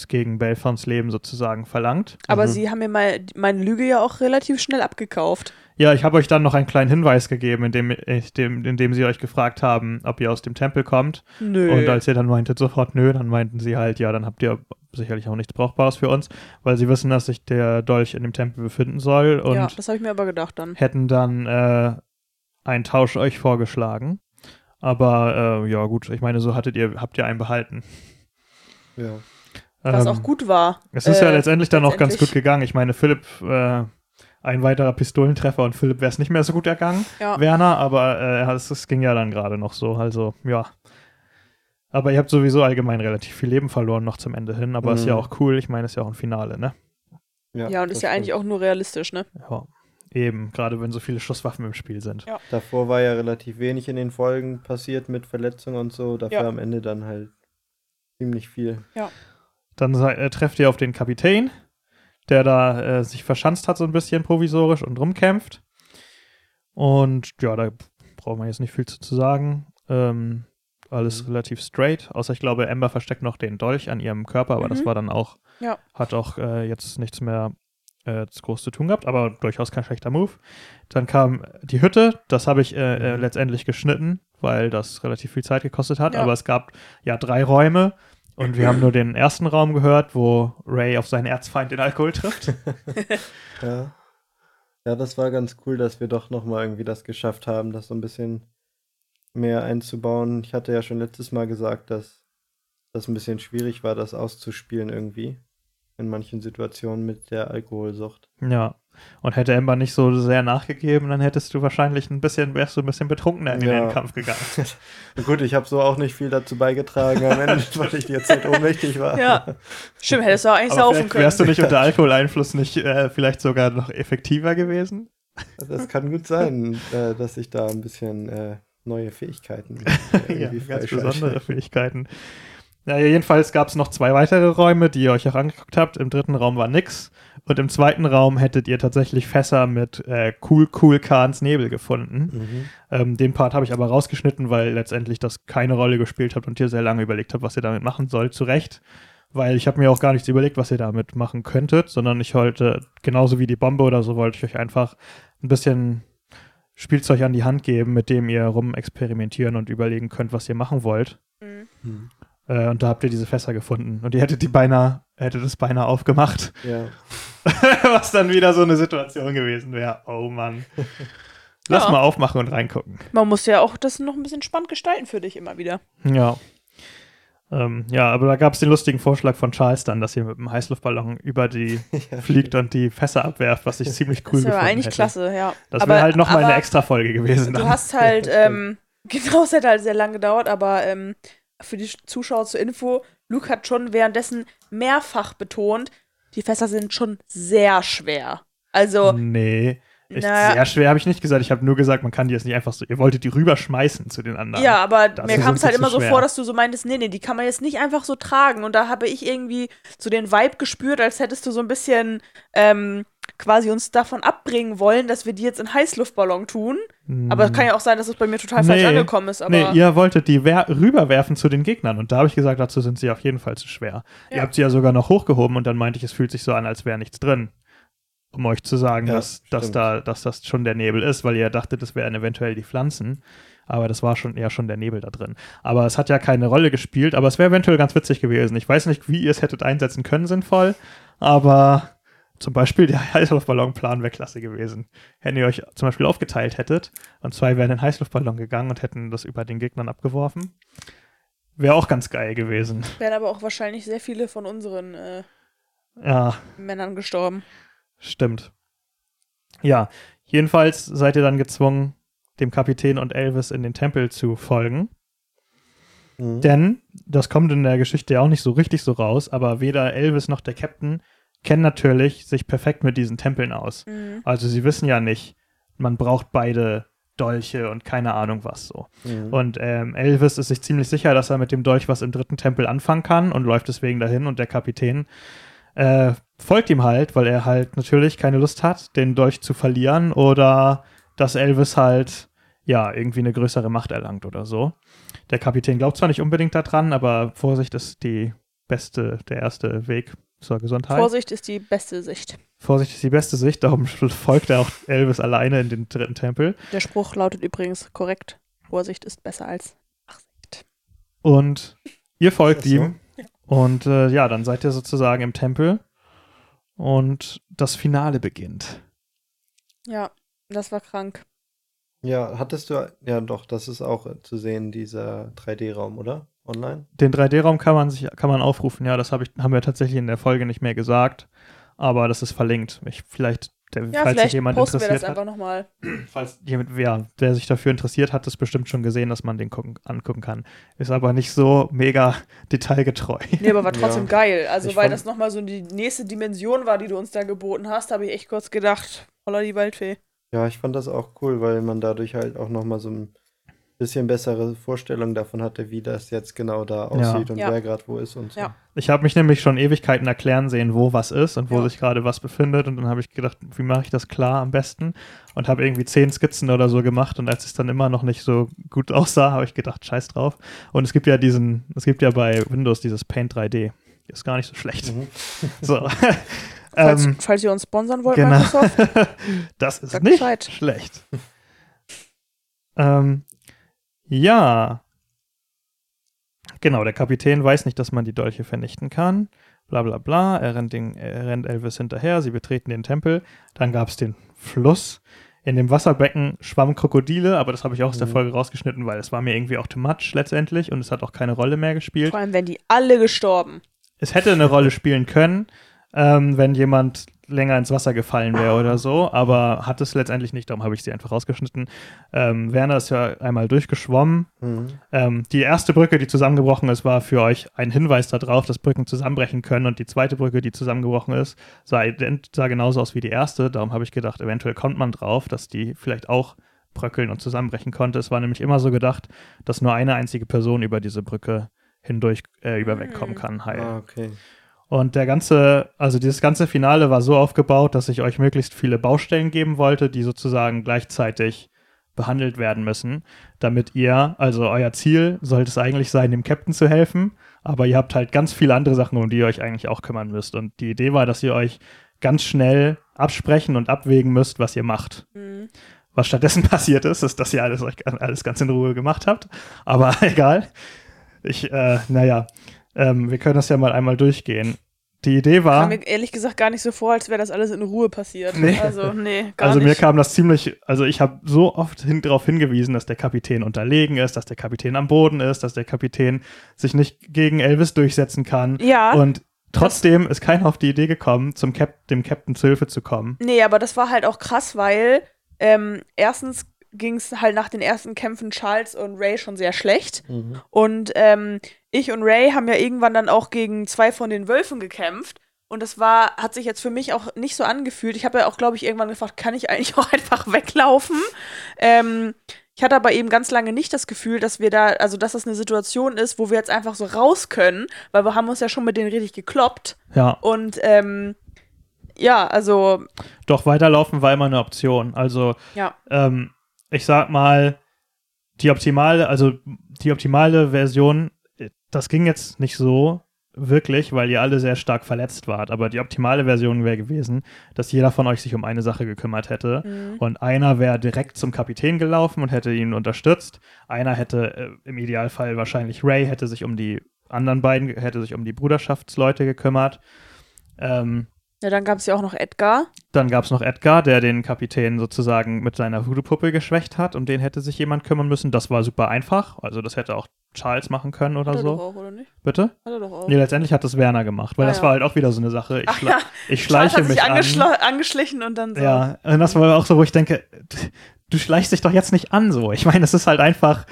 gegen Belfons Leben sozusagen verlangt. Aber Mhm. sie haben mir mal meine Lüge ja auch relativ schnell abgekauft. Ja, ich habe euch dann noch einen kleinen Hinweis gegeben, indem, ich dem, indem sie euch gefragt haben, ob ihr aus dem Tempel kommt. Nö. Und als ihr dann meintet sofort nö, dann meinten sie halt, ja, dann habt ihr sicherlich auch nichts Brauchbares für uns, weil sie wissen, dass sich der Dolch in dem Tempel befinden soll und ja, das habe ich mir aber gedacht dann. hätten dann äh, einen Tausch euch vorgeschlagen. Aber äh, ja, gut, ich meine, so hattet ihr, habt ihr einen behalten. Ja. Was Ähm, auch gut war. Es ist ja Äh, letztendlich dann auch ganz gut gegangen. Ich meine, Philipp, äh, ein weiterer Pistolentreffer und Philipp wäre es nicht mehr so gut ergangen. Ja. Werner, aber äh, es, es ging ja dann gerade noch so, also ja. Aber ihr habt sowieso allgemein relativ viel Leben verloren noch zum Ende hin, aber ist ja Mhm. auch cool, ich meine, ist ja auch ein Finale, ne? Ja, und das ist ja eigentlich stimmt. auch nur realistisch, ne? Ja. Eben, gerade wenn so viele Schusswaffen im Spiel sind. Ja. Davor war ja relativ wenig in den Folgen passiert mit Verletzungen und so. Dafür Ja. am Ende dann halt ziemlich viel. Dann äh, trefft ihr auf den Kapitän, der da äh, sich verschanzt hat so ein bisschen provisorisch und rumkämpft. Und ja, da braucht man jetzt nicht viel zu, zu sagen. Ähm, alles Mhm. relativ straight, außer ich glaube, Amber versteckt noch den Dolch an ihrem Körper, aber das Mhm. war dann auch, Ja. hat auch äh, jetzt nichts mehr äh, groß zu tun gehabt, aber durchaus kein schlechter Move. Dann kam die Hütte, das habe ich äh, äh, Mhm. letztendlich geschnitten, weil das relativ viel Zeit gekostet hat, Ja. aber es gab ja drei Räume und wir haben nur den ersten Raum gehört, wo Ray auf seinen Erzfeind den Alkohol trifft. [LAUGHS] [LAUGHS] Ja. Ja, das war ganz cool, dass wir doch nochmal irgendwie das geschafft haben, das so ein bisschen mehr einzubauen. Ich hatte ja schon letztes Mal gesagt, dass das ein bisschen schwierig war, das auszuspielen irgendwie. in manchen Situationen mit der Alkoholsucht. Ja. Und hätte Ember nicht so sehr nachgegeben, dann hättest du wahrscheinlich ein bisschen, wärst du ein bisschen betrunkener in Ja. den Kampf gegangen. [LAUGHS] Gut, ich habe so auch nicht viel dazu beigetragen am Ende, [LAUGHS] weil ich die jetzt nicht ohnmächtig war. Ja. Stimmt, hättest du auch eigentlich Aber saufen können. wärst du nicht unter [LAUGHS] Alkoholeinfluss nicht äh, vielleicht sogar noch effektiver gewesen? Das kann gut sein, äh, dass ich da ein bisschen äh, neue Fähigkeiten äh, ja, ganz besondere Fähigkeiten. Ja, jedenfalls gab es noch zwei weitere Räume, die ihr euch auch angeguckt habt. Im dritten Raum war nix. Und im zweiten Raum hättet ihr tatsächlich Fässer mit äh, Cool Cool Kahns Nebel gefunden. Mhm. Ähm, den Part habe ich aber rausgeschnitten, weil letztendlich das keine Rolle gespielt hat und ihr sehr lange überlegt habt, was ihr damit machen sollt. Zu Recht. Weil ich habe mir auch gar nichts überlegt, was ihr damit machen könntet, sondern ich wollte, genauso wie die Bombe oder so, wollte ich euch einfach ein bisschen Spielzeug an die Hand geben, mit dem ihr rumexperimentieren und überlegen könnt, was ihr machen wollt. Mhm. Mhm. Äh, und da habt ihr diese Fässer gefunden. Und ihr hättet die beinahe, hättet es beinahe aufgemacht. Ja. [LAUGHS] Was dann wieder so eine Situation gewesen wäre. Oh Mann. Lass Ja. mal aufmachen und reingucken. Man muss ja auch das noch ein bisschen spannend gestalten für dich immer wieder. Ja. Ähm, ja, aber da gab es den lustigen Vorschlag von Charles dann, dass ihr mit dem Heißluftballon über die [LAUGHS] ja. fliegt und die Fässer abwerft, was ich ziemlich cool das ist aber gefunden eigentlich hätte. klasse, ja. Das wäre halt nochmal eine extra Folge gewesen. Du Dann. hast [LAUGHS] halt, Ja, das ähm, genau, es hätte halt sehr lange gedauert, aber ähm, für die Zuschauer zur Info, Luke hat schon währenddessen mehrfach betont, die Fässer sind schon sehr schwer. Also, nee. Ich, Naja. Sehr schwer habe ich nicht gesagt. Ich habe nur gesagt, man kann die jetzt nicht einfach so. Ihr wolltet die rüberschmeißen zu den anderen. ja, aber Das mir kam es halt immer so schwer. vor, dass du so meintest, nee, nee, die kann man jetzt nicht einfach so tragen. Und da habe ich irgendwie so den Vibe gespürt, als hättest du so ein bisschen ähm, quasi uns davon abbringen wollen, dass wir die jetzt in Heißluftballon tun. Aber es kann ja auch sein, dass es bei mir total falsch Nee. angekommen ist. Aber Nee, ihr wolltet die wer- rüberwerfen zu den Gegnern und da habe ich gesagt, dazu sind sie auf jeden Fall zu schwer. Ihr Ja. habt sie ja sogar noch hochgehoben und dann meinte ich, es fühlt sich so an, als wäre nichts drin. Um euch zu sagen, Ja, dass, dass, da, dass das schon der Nebel ist, weil ihr dachtet, das wären eventuell die Pflanzen. Aber das war schon eher schon der Nebel da drin. Aber es hat ja keine Rolle gespielt, aber es wäre eventuell ganz witzig gewesen. Ich weiß nicht, wie ihr es hättet einsetzen können, sinnvoll, aber zum Beispiel der [LAUGHS] Heißluftballonplan wäre klasse gewesen. Wenn ihr euch zum Beispiel aufgeteilt hättet und zwei wären in den Heißluftballon gegangen und hätten das über den Gegnern abgeworfen, wäre auch ganz geil gewesen. wären aber auch wahrscheinlich sehr viele von unseren äh, Ja, Männern gestorben. stimmt. Ja, jedenfalls seid ihr dann gezwungen, dem Kapitän und Elvis in den Tempel zu folgen. Mhm. Denn, das kommt in der Geschichte ja auch nicht so richtig so raus, aber weder Elvis noch der Captain kennen natürlich sich perfekt mit diesen Tempeln aus. Mhm. Also sie wissen ja nicht, man braucht beide Dolche und keine Ahnung was so. Mhm. Und ähm, Elvis ist sich ziemlich sicher, dass er mit dem Dolch was im dritten Tempel anfangen kann und läuft deswegen dahin und der Kapitän äh, folgt ihm halt, weil er halt natürlich keine Lust hat, den Dolch zu verlieren oder dass Elvis halt ja irgendwie eine größere Macht erlangt oder so. Der Kapitän glaubt zwar nicht unbedingt daran, aber Vorsicht ist die beste, der erste Weg zur Gesundheit. Vorsicht ist die beste Sicht. Vorsicht ist die beste Sicht, darum [LAUGHS] folgt er auch Elvis alleine in den dritten Tempel. Der Spruch lautet übrigens korrekt. Vorsicht ist besser als Nachsicht. Und ihr folgt Ach so. ihm. Und äh, ja, dann seid ihr sozusagen im Tempel. Und das Finale beginnt. Ja, das war krank. Ja, hattest du, ja doch, das ist auch zu sehen, dieser 3D-Raum, oder? Online? Den 3D-Raum kann man sich, kann man aufrufen. Ja, das hab ich, haben wir tatsächlich in der Folge nicht mehr gesagt. Aber das ist verlinkt. Ich, vielleicht, der, Ja, falls sich vielleicht jemand posten wir das interessiert hat. einfach nochmal. [CLEARS THROAT] Falls jemand, ja, der sich dafür interessiert, hat es bestimmt schon gesehen, dass man den gucken, angucken kann. Ist aber nicht so mega [LAUGHS] detailgetreu. Nee, aber war trotzdem Ja. geil. Also, Ich weil das nochmal so die nächste Dimension war, die du uns da geboten hast, habe ich echt kurz gedacht, holla die Waldfee. Ja, ich fand das auch cool, weil man dadurch halt auch nochmal so ein bisschen bessere Vorstellung davon hatte, wie das jetzt genau da aussieht und Ja. wer gerade wo ist und so. Ja. Ich habe mich nämlich schon Ewigkeiten erklären sehen, wo was ist und wo Ja. sich gerade was befindet. Und dann habe ich gedacht, wie mache ich das klar am besten? Und habe irgendwie zehn Skizzen oder so gemacht. Und als es dann immer noch nicht so gut [LAUGHS] aussah, habe ich gedacht, scheiß drauf. Und es gibt ja diesen, es gibt ja bei Windows dieses Paint 3D. Ist gar nicht so schlecht. Mhm. [LAUGHS] So. [LAUGHS] Falls, ähm, falls ihr uns sponsern wollt, genau. Microsoft, das ist nicht Bescheid. schlecht. ähm, ja. Genau, der Kapitän weiß nicht, dass man die Dolche vernichten kann. Bla bla bla. Er rennt, den, er rennt Elvis hinterher. Sie betreten den Tempel. Dann gab es den Fluss. In dem Wasserbecken schwammen Krokodile, aber das habe ich auch aus der Mhm. Folge rausgeschnitten, weil es war mir irgendwie auch too much letztendlich und es hat auch keine Rolle mehr gespielt. vor allem, wenn die alle gestorben. Es hätte eine Rolle spielen können, ähm, wenn jemand länger ins Wasser gefallen wäre oder so, aber hat es letztendlich nicht, darum habe ich sie einfach rausgeschnitten. Ähm, Werner ist ja einmal durchgeschwommen. Mhm. Ähm, die erste Brücke, die zusammengebrochen ist, war für euch ein Hinweis darauf, dass Brücken zusammenbrechen können und die zweite Brücke, die zusammengebrochen ist, sah, sah genauso aus wie die erste. Darum habe ich gedacht, eventuell kommt man drauf, dass die vielleicht auch bröckeln und zusammenbrechen konnte. Es war nämlich immer so gedacht, dass nur eine einzige Person über diese Brücke hindurch äh, überwegkommen kann, heil. Ah, okay. Und der ganze, also dieses ganze Finale war so aufgebaut, dass ich euch möglichst viele Baustellen geben wollte, die sozusagen gleichzeitig behandelt werden müssen, damit ihr, also euer Ziel sollte es eigentlich sein, dem Captain zu helfen, aber ihr habt halt ganz viele andere Sachen, um die ihr euch eigentlich auch kümmern müsst. Und die Idee war, dass ihr euch ganz schnell absprechen und abwägen müsst, was ihr macht. Mhm. Was stattdessen [LAUGHS] passiert ist, ist, dass ihr alles, alles ganz in Ruhe gemacht habt. Aber [LAUGHS] egal. Ich, äh, naja, ähm, wir können das ja mal einmal durchgehen. Die Idee war. Kam mir ehrlich gesagt gar nicht so vor, als wäre das alles in Ruhe passiert. Nee. Also, nee, gar Also nicht. mir kam das ziemlich, also ich habe so oft hin, darauf hingewiesen, dass der Kapitän unterlegen ist, dass der Kapitän am Boden ist, dass der Kapitän sich nicht gegen Elvis durchsetzen kann. ja, Und trotzdem ist keiner auf die Idee gekommen, zum Cap dem Captain zu Hilfe zu kommen. nee, aber das war halt auch krass, weil ähm, erstens ging es halt nach den ersten Kämpfen Charles und Ray schon sehr schlecht. Mhm. Und ähm, ich und Ray haben ja irgendwann dann auch gegen zwei von den Wölfen gekämpft. Und das war, hat sich jetzt für mich auch nicht so angefühlt. Ich habe ja auch, glaube ich, irgendwann gefragt, kann ich eigentlich [LAUGHS] auch einfach weglaufen? Ähm, ich hatte aber eben ganz lange nicht das Gefühl, dass wir da, also dass das eine Situation ist, wo wir jetzt einfach so raus können, weil wir haben uns ja schon mit denen richtig gekloppt. Ja, Und ähm, ja, also doch weiterlaufen war immer eine Option. Also ja. ähm, ich sag mal, die optimale, also die optimale Version, das ging jetzt nicht so wirklich, weil ihr alle sehr stark verletzt wart. Aber die optimale Version wäre gewesen, dass jeder von euch sich um eine Sache gekümmert hätte. Mhm. Und einer wäre direkt zum Kapitän gelaufen und hätte ihn unterstützt. Einer hätte äh, im Idealfall wahrscheinlich Ray, hätte sich um die anderen beiden, hätte sich um die Bruderschaftsleute gekümmert. Ähm, Ja, dann gab es ja auch noch Edgar. dann gab es noch Edgar, der den Kapitän sozusagen mit seiner Voodoo-Puppe geschwächt hat. Um den hätte sich jemand kümmern müssen. Das war super einfach. Also das hätte auch Charles machen können oder Hat er doch so. auch, oder nicht? Bitte? Hat er doch auch. Nee, letztendlich hat das Werner gemacht, weil Ah, das ja. war halt auch wieder so eine Sache. Ich, schla ja, ich schleiche hat sich mich an. angeschl angeschlichen und dann so. Ja, und das war auch so, wo ich denke, du schleichst dich doch jetzt nicht an so. Ich meine, es ist halt einfach,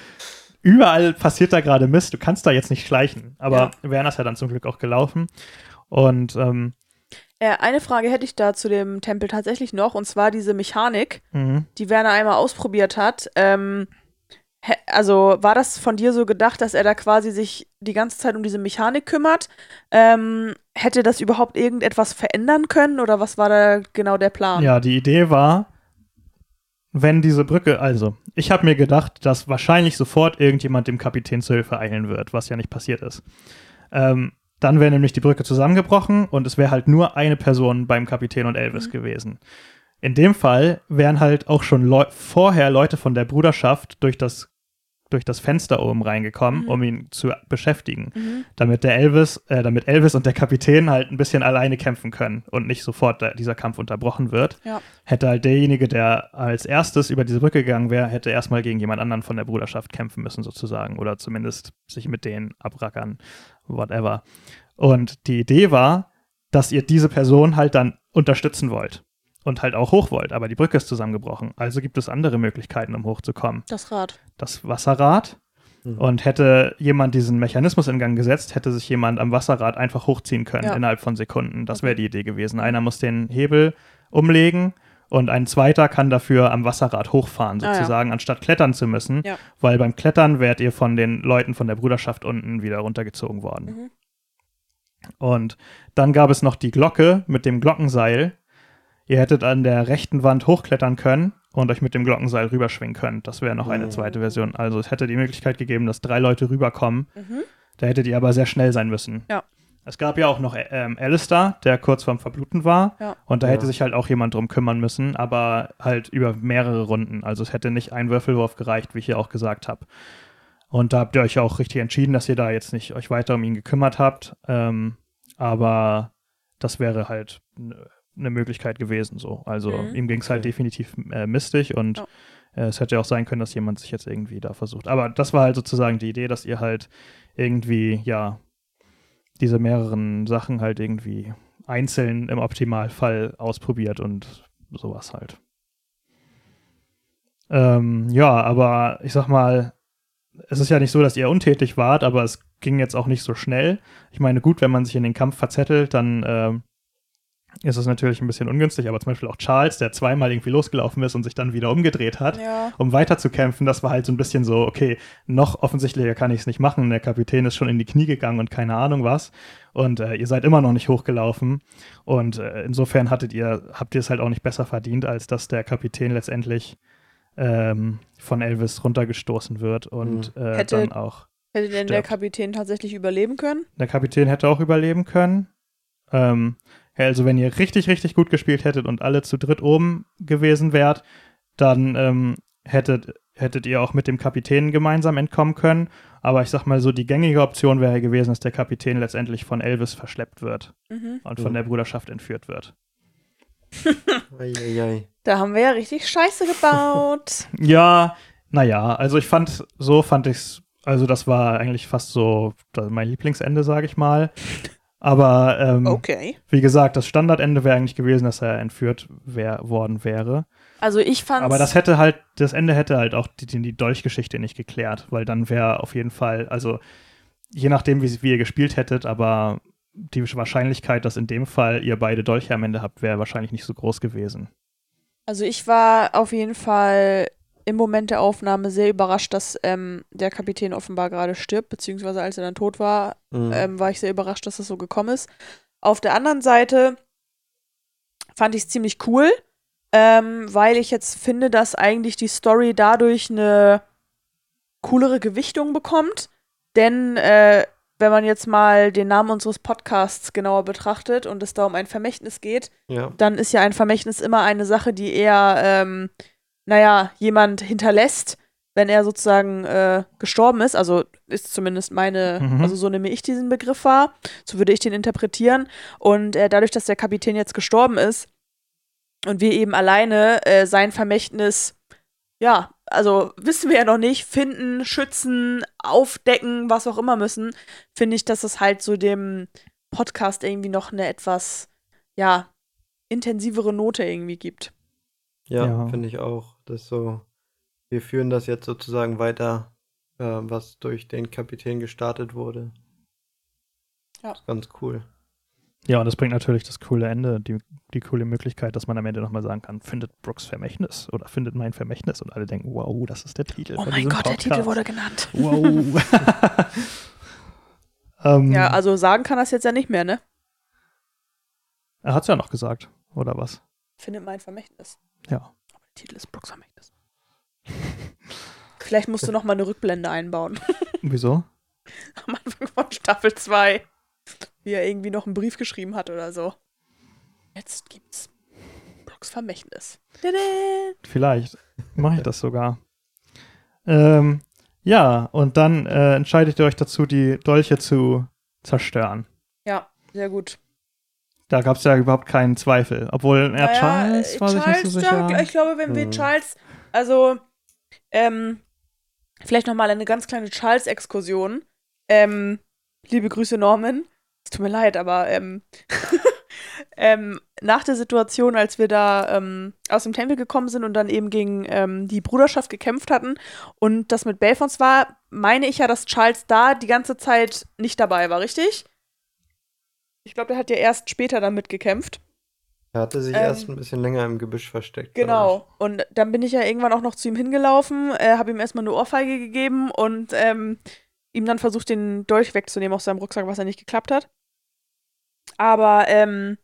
überall passiert da gerade Mist, du kannst da jetzt nicht schleichen. Aber Werner ist ja dann zum Glück auch gelaufen. Und ähm, Äh, eine Frage hätte ich da zu dem Tempel tatsächlich noch, und zwar diese Mechanik, mhm. die Werner einmal ausprobiert hat. Ähm, also war das von dir so gedacht, dass er da quasi sich die ganze Zeit um diese Mechanik kümmert? Ähm, hätte das überhaupt irgendetwas verändern können oder was war da genau der Plan? ja, die Idee war, wenn diese Brücke, also, ich habe mir gedacht, dass wahrscheinlich sofort irgendjemand dem Kapitän zur Hilfe eilen wird, was ja nicht passiert ist. Ähm, dann wäre nämlich die Brücke zusammengebrochen und es wäre halt nur eine Person beim Kapitän und Elvis Mhm. gewesen. In dem Fall wären halt auch schon Leu vorher Leute von der Bruderschaft durch das, durch das Fenster oben reingekommen, Mhm. um ihn zu beschäftigen, Mhm. damit der Elvis, äh, damit Elvis und der Kapitän halt ein bisschen alleine kämpfen können und nicht sofort der, dieser Kampf unterbrochen wird. Ja. Hätte halt derjenige, der als erstes über diese Brücke gegangen wäre, hätte erstmal gegen jemand anderen von der Bruderschaft kämpfen müssen, sozusagen. Oder zumindest sich mit denen abrackern, whatever. Und die Idee war, dass ihr diese Person halt dann unterstützen wollt und halt auch hoch wollt, aber die Brücke ist zusammengebrochen. Also gibt es andere Möglichkeiten, um hochzukommen. Das Rad. Das Wasserrad Mhm. und hätte jemand diesen Mechanismus in Gang gesetzt, hätte sich jemand am Wasserrad einfach hochziehen können Ja. innerhalb von Sekunden. Das wäre die Idee gewesen. Einer muss den Hebel umlegen und ein zweiter kann dafür am Wasserrad hochfahren, Ah, ja. sozusagen, anstatt klettern zu müssen, Ja. weil beim Klettern wärt ihr von den Leuten von der Bruderschaft unten wieder runtergezogen worden. Mhm. Und dann gab es noch die Glocke mit dem Glockenseil. Ihr hättet an der rechten Wand hochklettern können und euch mit dem Glockenseil rüberschwingen können. Das wäre noch eine Mhm. zweite Version. Also es hätte die Möglichkeit gegeben, dass drei Leute rüberkommen. Mhm. Da hättet ihr aber sehr schnell sein müssen. Ja. Es gab ja auch noch ähm, Alistair, der kurz vorm Verbluten war. Ja. Und da Ja. hätte sich halt auch jemand drum kümmern müssen, aber halt über mehrere Runden. Also es hätte nicht ein Würfelwurf gereicht, wie ich ja auch gesagt habe. Und da habt ihr euch auch richtig entschieden, dass ihr da jetzt nicht euch weiter um ihn gekümmert habt. Ähm, aber das wäre halt eine Möglichkeit gewesen so. Also Mhm. ihm ging es halt Okay. definitiv äh, mistig und Ja. äh, es hätte ja auch sein können, dass jemand sich jetzt irgendwie da versucht. Aber das war halt sozusagen die Idee, dass ihr halt irgendwie, ja, diese mehreren Sachen halt irgendwie einzeln im Optimalfall ausprobiert und sowas halt. Ähm, ja, aber ich sag mal, es ist ja nicht so, dass ihr untätig wart, aber es ging jetzt auch nicht so schnell. Ich meine, gut, wenn man sich in den Kampf verzettelt, dann äh, ist es natürlich ein bisschen ungünstig, aber zum Beispiel auch Charles, der zweimal irgendwie losgelaufen ist und sich dann wieder umgedreht hat, Ja. um weiterzukämpfen, das war halt so ein bisschen so, okay, noch offensichtlicher kann ich es nicht machen. Der Kapitän ist schon in die Knie gegangen und keine Ahnung was. Und äh, ihr seid immer noch nicht hochgelaufen. Und äh, insofern hattet ihr, habt ihr es halt auch nicht besser verdient, als dass der Kapitän letztendlich ähm, von Elvis runtergestoßen wird und äh, Hätte- dann auch. Hätte denn der Stirbt. Kapitän tatsächlich überleben können? Der Kapitän hätte auch überleben können. Ähm, also wenn ihr richtig, richtig gut gespielt hättet und alle zu dritt oben gewesen wärt, dann ähm, hättet, hättet ihr auch mit dem Kapitän gemeinsam entkommen können. Aber ich sag mal so, die gängige Option wäre gewesen, dass der Kapitän letztendlich von Elvis verschleppt wird Mhm. und von der Bruderschaft entführt wird. [LAUGHS] Da haben wir ja richtig Scheiße gebaut. [LAUGHS] Ja, naja, also ich fand, so fand ich's, also das war eigentlich fast so mein Lieblingsende, sage ich mal. Aber ähm, Okay. Wie gesagt, das Standardende wäre eigentlich gewesen, dass er entführt wär, worden wäre. Also ich fand Aber das hätte halt, das Ende hätte halt auch die, die Dolchgeschichte nicht geklärt, weil dann wäre auf jeden Fall, also je nachdem, wie, wie ihr gespielt hättet, aber die Wahrscheinlichkeit, dass in dem Fall ihr beide Dolche am Ende habt, wäre wahrscheinlich nicht so groß gewesen. Also ich war auf jeden Fall im Moment der Aufnahme sehr überrascht, dass ähm, der Kapitän offenbar gerade stirbt, beziehungsweise als er dann tot war, Mhm. ähm, war ich sehr überrascht, dass das so gekommen ist. Auf der anderen Seite fand ich es ziemlich cool, ähm, weil ich jetzt finde, dass eigentlich die Story dadurch eine coolere Gewichtung bekommt. Denn äh, wenn man jetzt mal den Namen unseres Podcasts genauer betrachtet und es da um ein Vermächtnis geht, ja. dann ist ja ein Vermächtnis immer eine Sache, die eher, ähm, naja, jemand hinterlässt, wenn er sozusagen äh, gestorben ist. Also ist zumindest meine, Mhm. also so nehme ich diesen Begriff wahr. So würde ich den interpretieren. Und äh, dadurch, dass der Kapitän jetzt gestorben ist und wir eben alleine äh, sein Vermächtnis, ja, also wissen wir ja noch nicht, finden, schützen, aufdecken, was auch immer müssen, finde ich, dass es halt so dem Podcast irgendwie noch eine etwas, ja, intensivere Note irgendwie gibt. Ja, Ja. finde ich auch. Das so, wir führen das jetzt sozusagen weiter, äh, was durch den Kapitän gestartet wurde. Ja. Ist ganz cool. Ja, und das bringt natürlich das coole Ende, die, die coole Möglichkeit, dass man am Ende nochmal sagen kann, findet Brooks Vermächtnis oder findet mein Vermächtnis und alle denken, wow, das ist der Titel. Oh mein Gott, der Titel Podcast. wurde genannt. Wow. [LAUGHS] ähm, Ja, also sagen kann das jetzt ja nicht mehr, ne? er hat es ja noch gesagt, oder was? Findet mein Vermächtnis. Ja. Aber der Titel ist Brooks Vermächtnis. [LAUGHS] Vielleicht musst du noch mal eine Rückblende einbauen. [LAUGHS] Wieso? Am Anfang von Staffel 2. Wie er irgendwie noch einen Brief geschrieben hat oder so. Jetzt gibt's Brooks Vermächtnis. Tada! Vielleicht mache ich das sogar. Ähm, ja, und dann äh, entscheidet ihr euch dazu, die Dolche zu zerstören. Ja, sehr gut. Da gab es ja überhaupt keinen Zweifel. Obwohl, ja, Charles äh, war sich nicht so sicher. ja, ich glaube, wenn wir Hm. Charles, also, ähm, vielleicht noch mal eine ganz kleine Charles-Exkursion. Ähm, liebe Grüße, Norman. Es tut mir leid, aber ähm, [LAUGHS] ähm, nach der Situation, als wir da ähm, aus dem Tempel gekommen sind und dann eben gegen ähm, die Bruderschaft gekämpft hatten und das mit Belfons war, meine ich ja, dass Charles da die ganze Zeit nicht dabei war, richtig? Ich glaube, der hat ja erst später dann mitgekämpft. Er hatte sich Ähm, erst ein bisschen länger im Gebüsch versteckt. Genau. Und dann bin ich ja irgendwann auch noch zu ihm hingelaufen, äh, habe ihm erstmal eine Ohrfeige gegeben und ähm, ihm dann versucht, den Dolch wegzunehmen aus seinem Rucksack, was ja nicht geklappt hat. Aber ähm,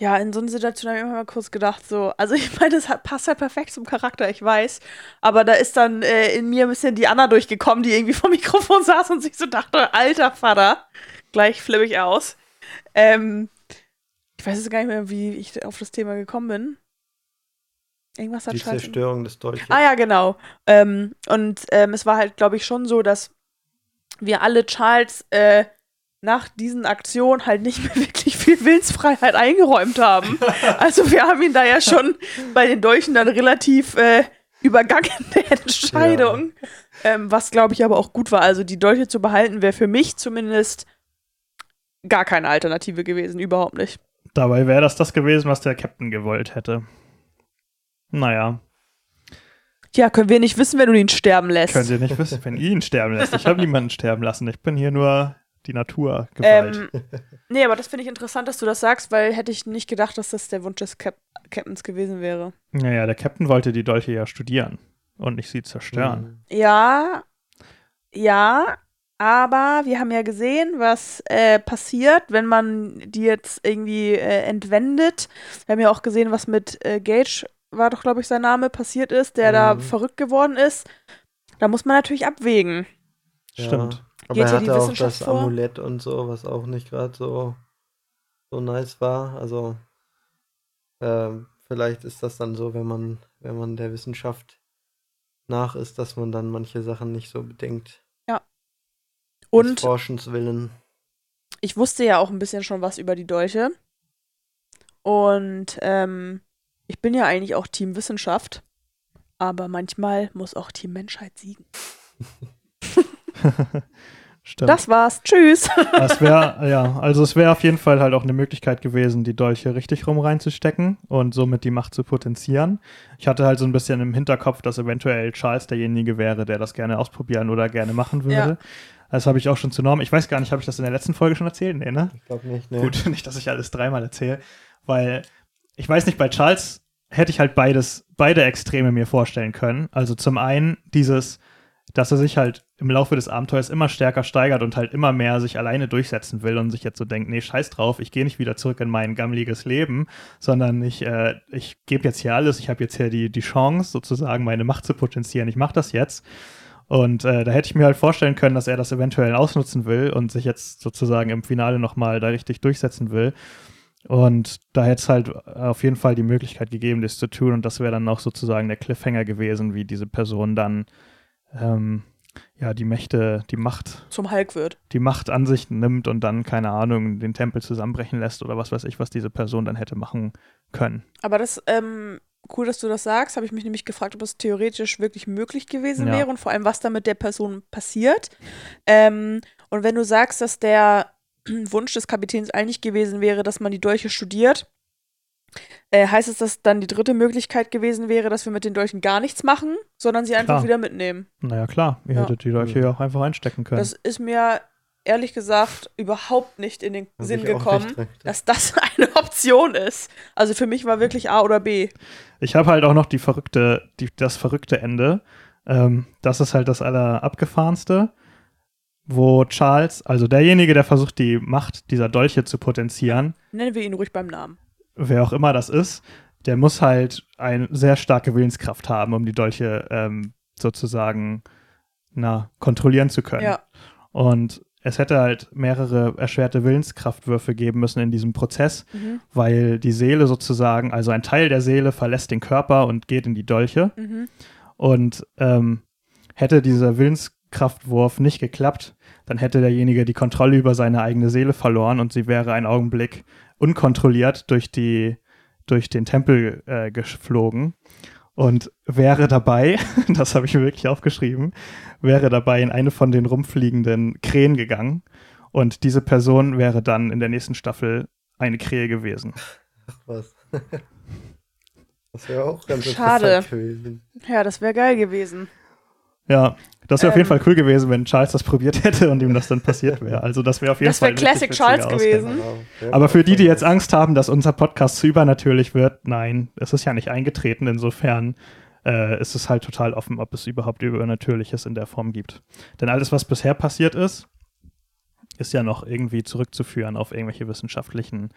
ja, in so einer Situation habe ich immer mal kurz gedacht, so, also ich [LAUGHS] meine, das hat, passt halt perfekt zum Charakter, ich weiß. Aber da ist dann äh, in mir ein bisschen die Anna durchgekommen, die irgendwie vom Mikrofon saß und sich so dachte, alter Vater, gleich flippe ich aus. Ähm, ich weiß jetzt gar nicht mehr, wie ich auf das Thema gekommen bin. Irgendwas hat Die. Zerstörung des Dolches. Ah ja, genau. Ähm, und ähm, es war halt, glaube ich, schon so, dass wir alle Charles äh, nach diesen Aktionen halt nicht mehr [LAUGHS] wirklich viel Willensfreiheit eingeräumt haben. [LAUGHS] also wir haben ihn da ja schon bei den Dolchen dann relativ äh, übergangen [LAUGHS] der Entscheidung. Ähm, was, glaube ich, aber auch gut war. Also die Dolche zu behalten wäre für mich zumindest gar keine Alternative gewesen, überhaupt nicht. Dabei wäre das das gewesen, was der Captain gewollt hätte. Naja, Ja, können wir nicht wissen, wenn du ihn sterben lässt. könnt ihr nicht wissen, wenn ihr ihn sterben lässt. Ich habe niemanden sterben lassen. Ich bin hier nur die Natur gewalt. Ähm, nee, aber das finde ich interessant, dass du das sagst, weil hätte ich nicht gedacht, dass das der Wunsch des Cap Captains gewesen wäre. naja, der Captain wollte die Dolche ja studieren und nicht sie zerstören. Mhm. Ja, ja, aber wir haben ja gesehen, was äh, passiert, wenn man die jetzt irgendwie äh, entwendet. Wir haben ja auch gesehen, was mit äh, Gage, war doch, glaube ich, sein Name, passiert ist, der da Mhm. verrückt geworden ist. Da muss man natürlich abwägen. Ja. Stimmt. Aber Geht er hatte auch Wissenschaft das vor? Amulett und so, was auch nicht gerade so, so nice war. Also ähm, vielleicht ist das dann so, wenn man, wenn man der Wissenschaft nach ist, dass man dann manche Sachen nicht so bedenkt. Und Forschens willen. ich wusste ja auch ein bisschen schon was über die Dolche. Und ähm, ich bin ja eigentlich auch Team Wissenschaft. Aber manchmal muss auch Team Menschheit siegen. [LAUGHS] Stimmt. Das war's. Tschüss. Das wäre, [LAUGHS] ja, also es wäre auf jeden Fall halt auch eine Möglichkeit gewesen, die Dolche richtig rum reinzustecken und somit die Macht zu potenzieren. Ich hatte halt so ein bisschen im Hinterkopf, dass eventuell Charles derjenige wäre, der das gerne ausprobieren oder gerne machen würde. Ja. Das habe ich auch schon zu Norm. Ich weiß gar nicht, habe ich das in der letzten Folge schon erzählt? Nee, ne? Ich glaube nicht, ne? Gut, [LAUGHS] nicht, dass ich alles dreimal erzähle, weil ich weiß nicht, bei Charles hätte ich halt beides, beide Extreme mir vorstellen können. Also zum einen dieses, dass er sich halt im Laufe des Abenteuers immer stärker steigert und halt immer mehr sich alleine durchsetzen will und sich jetzt so denkt, nee, scheiß drauf, ich gehe nicht wieder zurück in mein gammeliges Leben, sondern ich, äh, ich gebe jetzt hier alles, ich habe jetzt hier die, die Chance, sozusagen meine Macht zu potenzieren, ich mache das jetzt. Und äh, da hätte ich mir halt vorstellen können, dass er das eventuell ausnutzen will und sich jetzt sozusagen im Finale nochmal da richtig durchsetzen will. Und da hätte es halt auf jeden Fall die Möglichkeit gegeben, das zu tun. Und das wäre dann auch sozusagen der Cliffhanger gewesen, wie diese Person dann ähm, ja die Mächte, die Macht, Zum Hulk wird. die Macht an sich nimmt und dann, keine Ahnung, den Tempel zusammenbrechen lässt oder was weiß ich, was diese Person dann hätte machen können. Aber das, ähm, cool, dass du das sagst, habe ich mich nämlich gefragt, ob es theoretisch wirklich möglich gewesen Ja. wäre und vor allem, was da mit der Person passiert. Ähm, und wenn du sagst, dass der [CLEARS THROAT] Wunsch des Kapitäns eigentlich gewesen wäre, dass man die Dolche studiert, äh, heißt es, dass dann die dritte Möglichkeit gewesen wäre, dass wir mit den Dolchen gar nichts machen, sondern sie einfach Klar. wieder mitnehmen. Naja, klar, ihr Ja. hättet die Dolche ja auch einfach einstecken können. Das ist mir ehrlich gesagt überhaupt nicht in den Hab Sinn gekommen, dass das [LAUGHS] eine Option ist. Also für mich war wirklich A oder B. Ich habe halt auch noch die verrückte, die, das verrückte Ende. Ähm, das ist halt das allerabgefahrenste, wo Charles, also derjenige, der versucht, die Macht dieser Dolche zu potenzieren, Nennen wir ihn ruhig beim Namen. wer auch immer das ist, der muss halt eine sehr starke Willenskraft haben, um die Dolche ähm, sozusagen na, kontrollieren zu können. Ja. Und es hätte halt mehrere erschwerte Willenskraftwürfe geben müssen in diesem Prozess, Mhm. weil die Seele sozusagen, also ein Teil der Seele verlässt den Körper und geht in die Dolche. Mhm. Und ähm, hätte dieser Willenskraftwurf nicht geklappt, dann hätte derjenige die Kontrolle über seine eigene Seele verloren und sie wäre einen Augenblick unkontrolliert durch, die, durch den Tempel äh, geflogen und wäre dabei, [LAUGHS] das habe ich mir wirklich aufgeschrieben, wäre dabei in eine von den rumfliegenden Krähen gegangen und diese Person wäre dann in der nächsten Staffel eine Krähe gewesen. Ach was. [LAUGHS] Das wäre auch ganz Schade. interessant gewesen. Ja, das wäre geil gewesen. Ja, das wäre auf jeden Ähm. Fall cool gewesen, wenn Charles das probiert hätte und ihm das dann passiert wäre. Also das wäre auf jeden Das Fall wär ein richtig Classic Charles gewesen. Aber für die, die jetzt Angst haben, dass unser Podcast zu übernatürlich wird, nein, es ist ja nicht eingetreten. Insofern äh, ist es halt total offen, ob es überhaupt Übernatürliches in der Form gibt. Denn alles, was bisher passiert ist, ist ja noch irgendwie zurückzuführen auf irgendwelche wissenschaftlichen,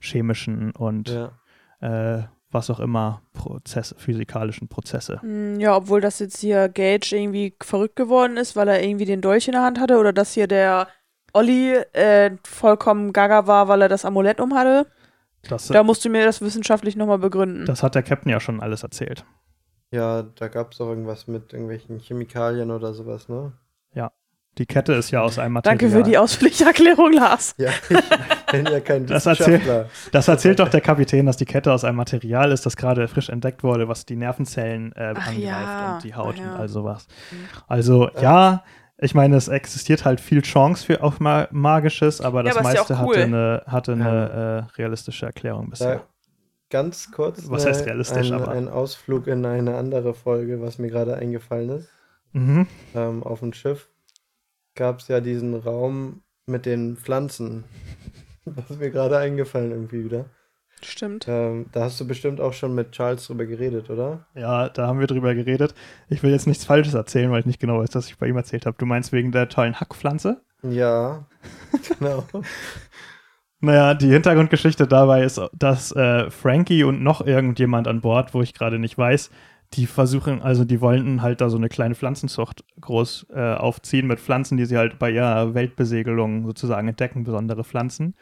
chemischen und Ja. äh, was auch immer Prozesse, physikalischen Prozesse. Mm, Ja, obwohl das jetzt hier Gage irgendwie verrückt geworden ist, weil er irgendwie den Dolch in der Hand hatte oder dass hier der Olli äh, vollkommen gaga war, weil er das Amulett um hatte. Das, Da musst du mir das wissenschaftlich nochmal begründen. das hat der Captain ja schon alles erzählt. ja, da gab es auch irgendwas mit irgendwelchen Chemikalien oder sowas, ne? Die Kette ist ja aus einem Material. Danke für die ausführliche Erklärung, Lars. Ja, ich bin ja kein Das erzähl- Wissenschaftler. Das erzählt doch der Kapitän, dass die Kette aus einem Material ist, das gerade frisch entdeckt wurde, was die Nervenzellen äh, Ach angreift ja, und die Haut ja. und all sowas. Mhm. Also ja, Ich meine, es existiert halt viel Chance für auf ma Magisches, aber das aber ja meiste auch cool. hatte eine, hatte eine äh, realistische Erklärung bisher. Da, ganz kurz Was heißt realistisch, ein, aber- ein Ausflug in eine andere Folge, was mir gerade eingefallen ist. Mhm. Ähm, auf dem Schiff gab es ja diesen Raum mit den Pflanzen. [LAUGHS] Was ist mir gerade eingefallen irgendwie wieder. Stimmt. Ähm, da hast du bestimmt auch schon mit Charles drüber geredet, oder? Ja, da haben wir drüber geredet. Ich will jetzt nichts Falsches erzählen, weil ich nicht genau weiß, was ich bei ihm erzählt habe. Du meinst wegen der tollen Hackpflanze? Ja, [LAUGHS] genau. Naja, die Hintergrundgeschichte dabei ist, dass äh, Frankie und noch irgendjemand an Bord, wo ich gerade nicht weiß, die versuchen, also die wollten halt da so eine kleine Pflanzenzucht groß äh, aufziehen mit Pflanzen, die sie halt bei ihrer Weltbesegelung sozusagen entdecken, besondere Pflanzen.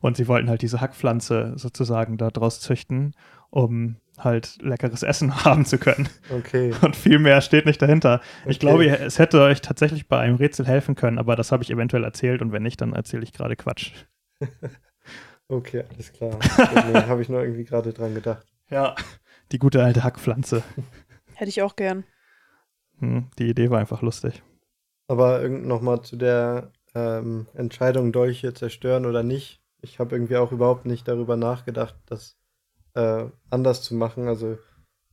Und sie wollten halt diese Hackpflanze sozusagen da draus züchten, um halt leckeres Essen [LAUGHS] haben zu können. Okay. Und viel mehr steht nicht dahinter. Ich Okay. glaube, es hätte euch tatsächlich bei einem Rätsel helfen können, aber das habe ich eventuell erzählt und wenn nicht, dann erzähle ich gerade Quatsch. [LAUGHS] Okay, alles klar. Nee, habe ich nur irgendwie gerade dran gedacht. [LAUGHS] Ja. Die gute alte Hackpflanze. Hätte ich auch gern. Hm, die Idee war einfach lustig. Aber nochmal zu der ähm, Entscheidung, Dolche zerstören oder nicht. Ich habe irgendwie auch überhaupt nicht darüber nachgedacht, das äh, anders zu machen. Also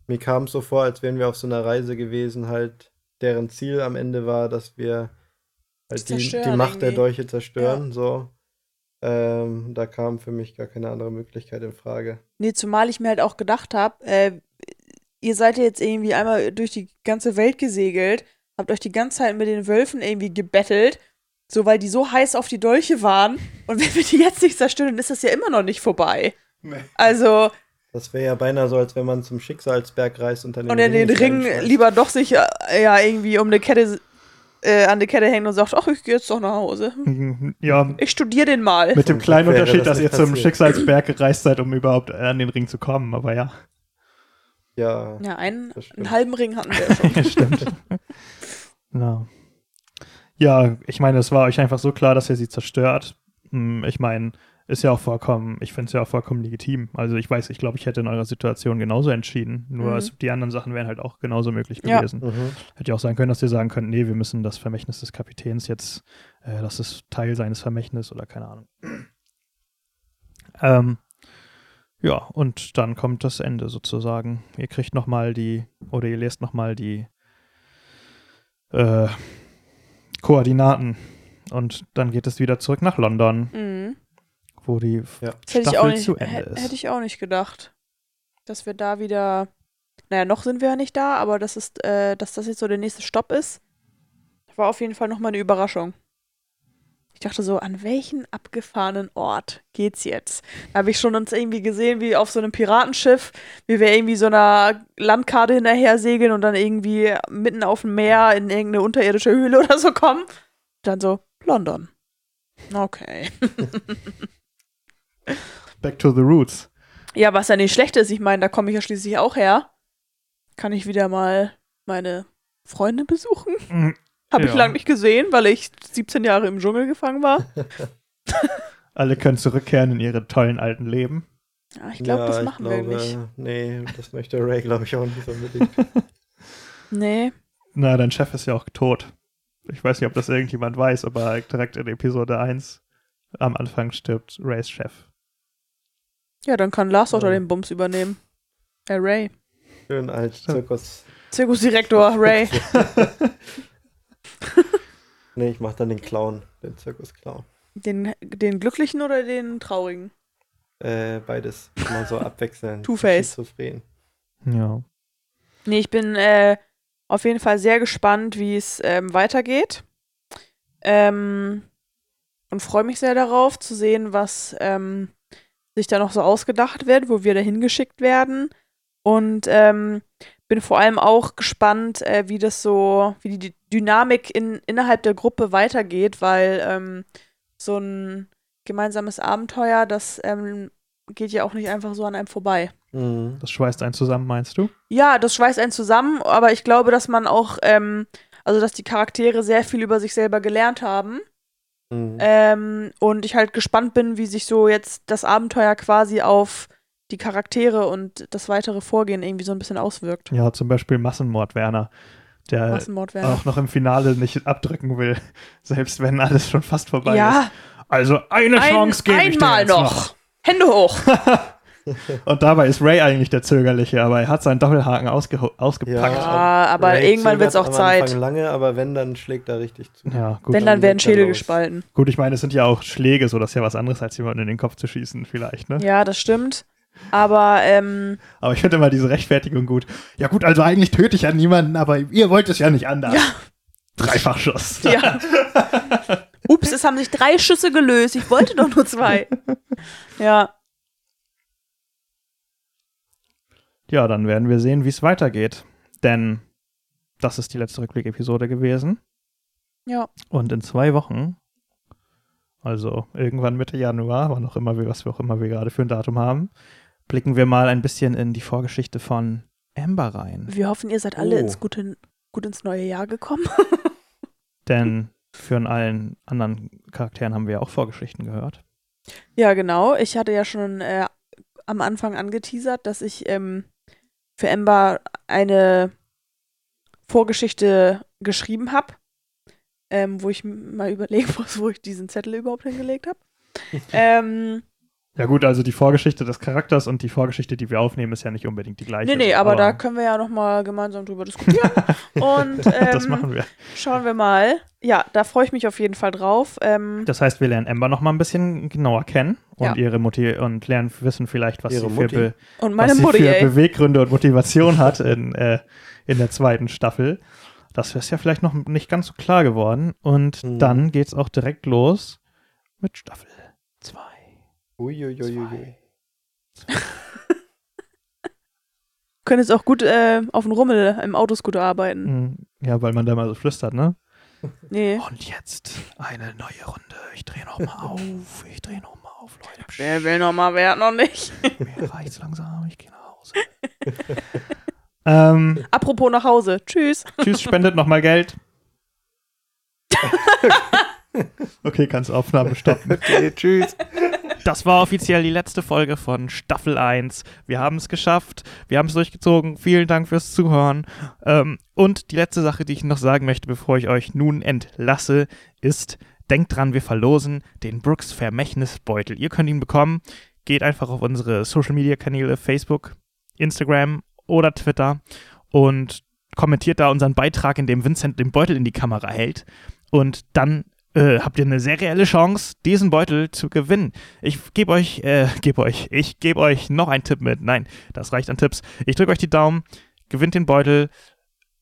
mir kam es so vor, als wären wir auf so einer Reise gewesen, halt, deren Ziel am Ende war, dass wir halt die, die Macht der irgendwie. Dolche zerstören. So. Ähm, da kam für mich gar keine andere Möglichkeit in Frage. Nee, zumal ich mir halt auch gedacht habe, äh, ihr seid ja jetzt irgendwie einmal durch die ganze Welt gesegelt, habt euch die ganze Zeit mit den Wölfen irgendwie gebettelt, so weil die so heiß auf die Dolche waren. Und [LAUGHS] wenn wir die jetzt nicht zerstören, dann ist das ja immer noch nicht vorbei. Also, Das wäre ja beinahe so, als wenn man zum Schicksalsberg reist und dann und in den nicht Ring lieber doch sich äh, ja irgendwie um eine Kette äh, an die Kette hängen und sagt, ach, ich gehe jetzt doch nach Hause. Ja, Ich studiere den mal. mit dem kleinen wäre Unterschied, das dass ihr nicht zum passiert. Schicksalsberg gereist seid, um überhaupt an den Ring zu kommen. Aber ja, Ja, Ja, einen, einen halben Ring hatten wir schon. [LAUGHS] stimmt. ja. ja, ich meine, es war euch einfach so klar, dass ihr sie zerstört. Hm, Ich meine, ist ja auch vollkommen, ich finde es ja auch vollkommen legitim. Also ich weiß, ich glaube, ich hätte in eurer Situation genauso entschieden. Nur Mhm. es, die anderen Sachen wären halt auch genauso möglich Ja. gewesen. mhm. Hätte ja auch sein können, dass ihr sagen könnt, nee, wir müssen das Vermächtnis des Kapitäns jetzt, äh, das ist Teil seines Vermächtnisses oder keine Ahnung. Ähm, ja, und dann kommt das Ende sozusagen. Ihr kriegt nochmal die, oder ihr lest nochmal die äh, Koordinaten und dann geht es wieder zurück nach London, mhm. Wo die Ja. Das hätte ich, auch Staffel nicht, zu Ende hätte, ist. hätte ich auch nicht gedacht, dass wir da wieder. Naja, noch sind wir ja nicht da, aber das ist, äh, dass das jetzt so der nächste Stopp ist, war auf jeden Fall nochmal eine Überraschung. Ich dachte so, an welchen abgefahrenen Ort geht's jetzt? Da habe ich schon uns irgendwie gesehen, wie auf so einem Piratenschiff, wie wir irgendwie so einer Landkarte hinterher segeln und dann irgendwie mitten auf dem Meer in irgendeine unterirdische Höhle [LAUGHS] oder so kommen. Dann so, London. Okay. [LAUGHS] [LAUGHS] Back to the Roots. Ja, was ja nicht schlecht ist. Ich meine, da komme ich ja schließlich auch her. Kann ich wieder mal meine Freunde besuchen? Mhm. Habe ich Ja. lange nicht gesehen, weil ich 17 Jahre im Dschungel gefangen war. [LAUGHS] Alle können zurückkehren in ihre tollen alten Leben. Ja, ich glaube, ja, das ich machen glaube, wir nicht. Nee, das möchte Ray, glaube ich, auch nicht so unbedingt. [LAUGHS] Nee. Na, dein Chef ist ja auch tot. Ich weiß nicht, ob das irgendjemand weiß, aber direkt in Episode 1 am Anfang stirbt Rays Chef. Ja, dann kann Lars auch Ja. da den Bums übernehmen. Äh, Ray. Schön als Zirkus. Zirkusdirektor Ray. [LAUGHS] Nee, ich mach dann den Clown, den Zirkus-Clown. Den, den glücklichen oder den traurigen? Äh, beides. Mal so abwechselnd. [LAUGHS] Two-Face. Ja. Nee, ich bin äh, auf jeden Fall sehr gespannt, wie es ähm, weitergeht. Ähm, und freue mich sehr darauf, zu sehen, was ähm, sich da noch so ausgedacht wird, wo wir da hingeschickt werden. Und ähm, bin vor allem auch gespannt, äh, wie das so, wie die Dynamik in, innerhalb der Gruppe weitergeht, weil ähm, so ein gemeinsames Abenteuer, das ähm, geht ja auch nicht einfach so an einem vorbei. Mhm. Das schweißt einen zusammen, meinst du? Ja, das schweißt einen zusammen, aber ich glaube, dass man auch, ähm, also dass die Charaktere sehr viel über sich selber gelernt haben. Mhm. Ähm, und ich halt gespannt bin, wie sich so jetzt das Abenteuer quasi auf die Charaktere und das weitere Vorgehen irgendwie so ein bisschen auswirkt. Ja, zum Beispiel Massenmord Werner. der Massenmordwerfer. auch noch im Finale nicht abdrücken will, [LAUGHS] selbst wenn alles schon fast vorbei Ja. ist. Also eine Ein, Chance gebe ich dir einmal jetzt noch. Hände hoch. [LAUGHS] [LAUGHS] Und dabei ist Ray eigentlich der Zögerliche, aber er hat seinen Doppelhaken ausge ausgepackt. Ja, aber Ray irgendwann wird's zögert auch Zeit. Anfang lange, aber wenn, dann schlägt er richtig zu. Ja, gut. Wenn, dann dann werden er Schädel gespalten. Gut, ich meine, es sind ja auch Schläge, so das ist ja was anderes, als jemanden in den Kopf zu schießen, vielleicht, ne? Ja, das stimmt. Aber, ähm, Aber ich finde immer diese Rechtfertigung gut. Ja gut, also eigentlich töte ich ja niemanden, aber ihr wollt es ja nicht anders. Ja. Dreifachschuss. [LAUGHS] ja. Ups, es haben sich drei Schüsse gelöst. Ich wollte doch nur zwei. [LAUGHS] Ja. Ja, dann werden wir sehen, wie es weitergeht. Denn das ist die letzte Rückblick-Episode gewesen. Ja. Und in zwei Wochen, also irgendwann Mitte Januar, wann auch immer wir, was wir auch immer wir gerade für ein Datum haben, blicken wir mal ein bisschen in die Vorgeschichte von Amber rein. Wir hoffen, ihr seid alle Oh. ins gute, gut ins neue Jahr gekommen. [LAUGHS] Denn für allen anderen Charakteren haben wir ja auch Vorgeschichten gehört. Ja, genau. Ich hatte ja schon äh, am Anfang angeteasert, dass ich ähm, für Ember eine Vorgeschichte geschrieben habe, ähm, wo ich mal überlegen [LAUGHS] muss, wo ich diesen Zettel überhaupt hingelegt habe. [LAUGHS] ähm, Ja gut, also die Vorgeschichte des Charakters und die Vorgeschichte, die wir aufnehmen, ist ja nicht unbedingt die gleiche. nee, nee, aber, da können wir ja noch mal gemeinsam drüber diskutieren. [LAUGHS] Und ähm, das machen wir. schauen wir mal. Ja, da freue ich mich auf jeden Fall drauf. Ähm, Das heißt, wir lernen Amber noch mal ein bisschen genauer kennen und Ja. ihre Mutti und lernen wissen vielleicht, was Ihre sie für. Be und meine was sie Mutti, für ey. Beweggründe und Motivation hat in, äh, in der zweiten Staffel. Das ist ja vielleicht noch nicht ganz so klar geworden. Und Mhm. dann geht's auch direkt los mit Staffel 2. Uiuiuiui. [LAUGHS] Können jetzt auch gut äh, auf dem Rummel im Autoscooter arbeiten. Mhm. Ja, weil man da mal so flüstert, ne? [LAUGHS] Nee. Und jetzt eine neue Runde. Ich drehe noch mal [LAUGHS] auf. Ich drehe noch mal auf, Leute. Wer will noch mal, wer hat noch nicht? Mir reicht's langsam. Ich gehe nach Hause. ähm, Apropos nach Hause. Tschüss. tschüss, spendet noch mal Geld. okay, kannst Aufnahme stoppen. Okay, tschüss. Das war offiziell die letzte Folge von Staffel 1. Wir haben es geschafft. Wir haben es durchgezogen. Vielen Dank fürs Zuhören. Ähm, und die letzte Sache, die ich noch sagen möchte, bevor ich euch nun entlasse, ist, denkt dran, wir verlosen den Brooks Vermächtnisbeutel. Ihr könnt ihn bekommen. Geht einfach auf unsere Social Media Kanäle Facebook, Instagram oder Twitter und kommentiert da unseren Beitrag, in dem Vincent den Beutel in die Kamera hält. Und dann äh, habt ihr eine sehr reelle Chance, diesen Beutel zu gewinnen. Ich gebe euch, äh, gebe euch, ich gebe euch noch einen Tipp mit. Nein, das reicht an Tipps. Ich drücke euch die Daumen, gewinnt den Beutel.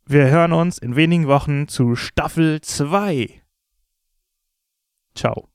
Wir hören uns in wenigen Wochen zu Staffel 2. Ciao.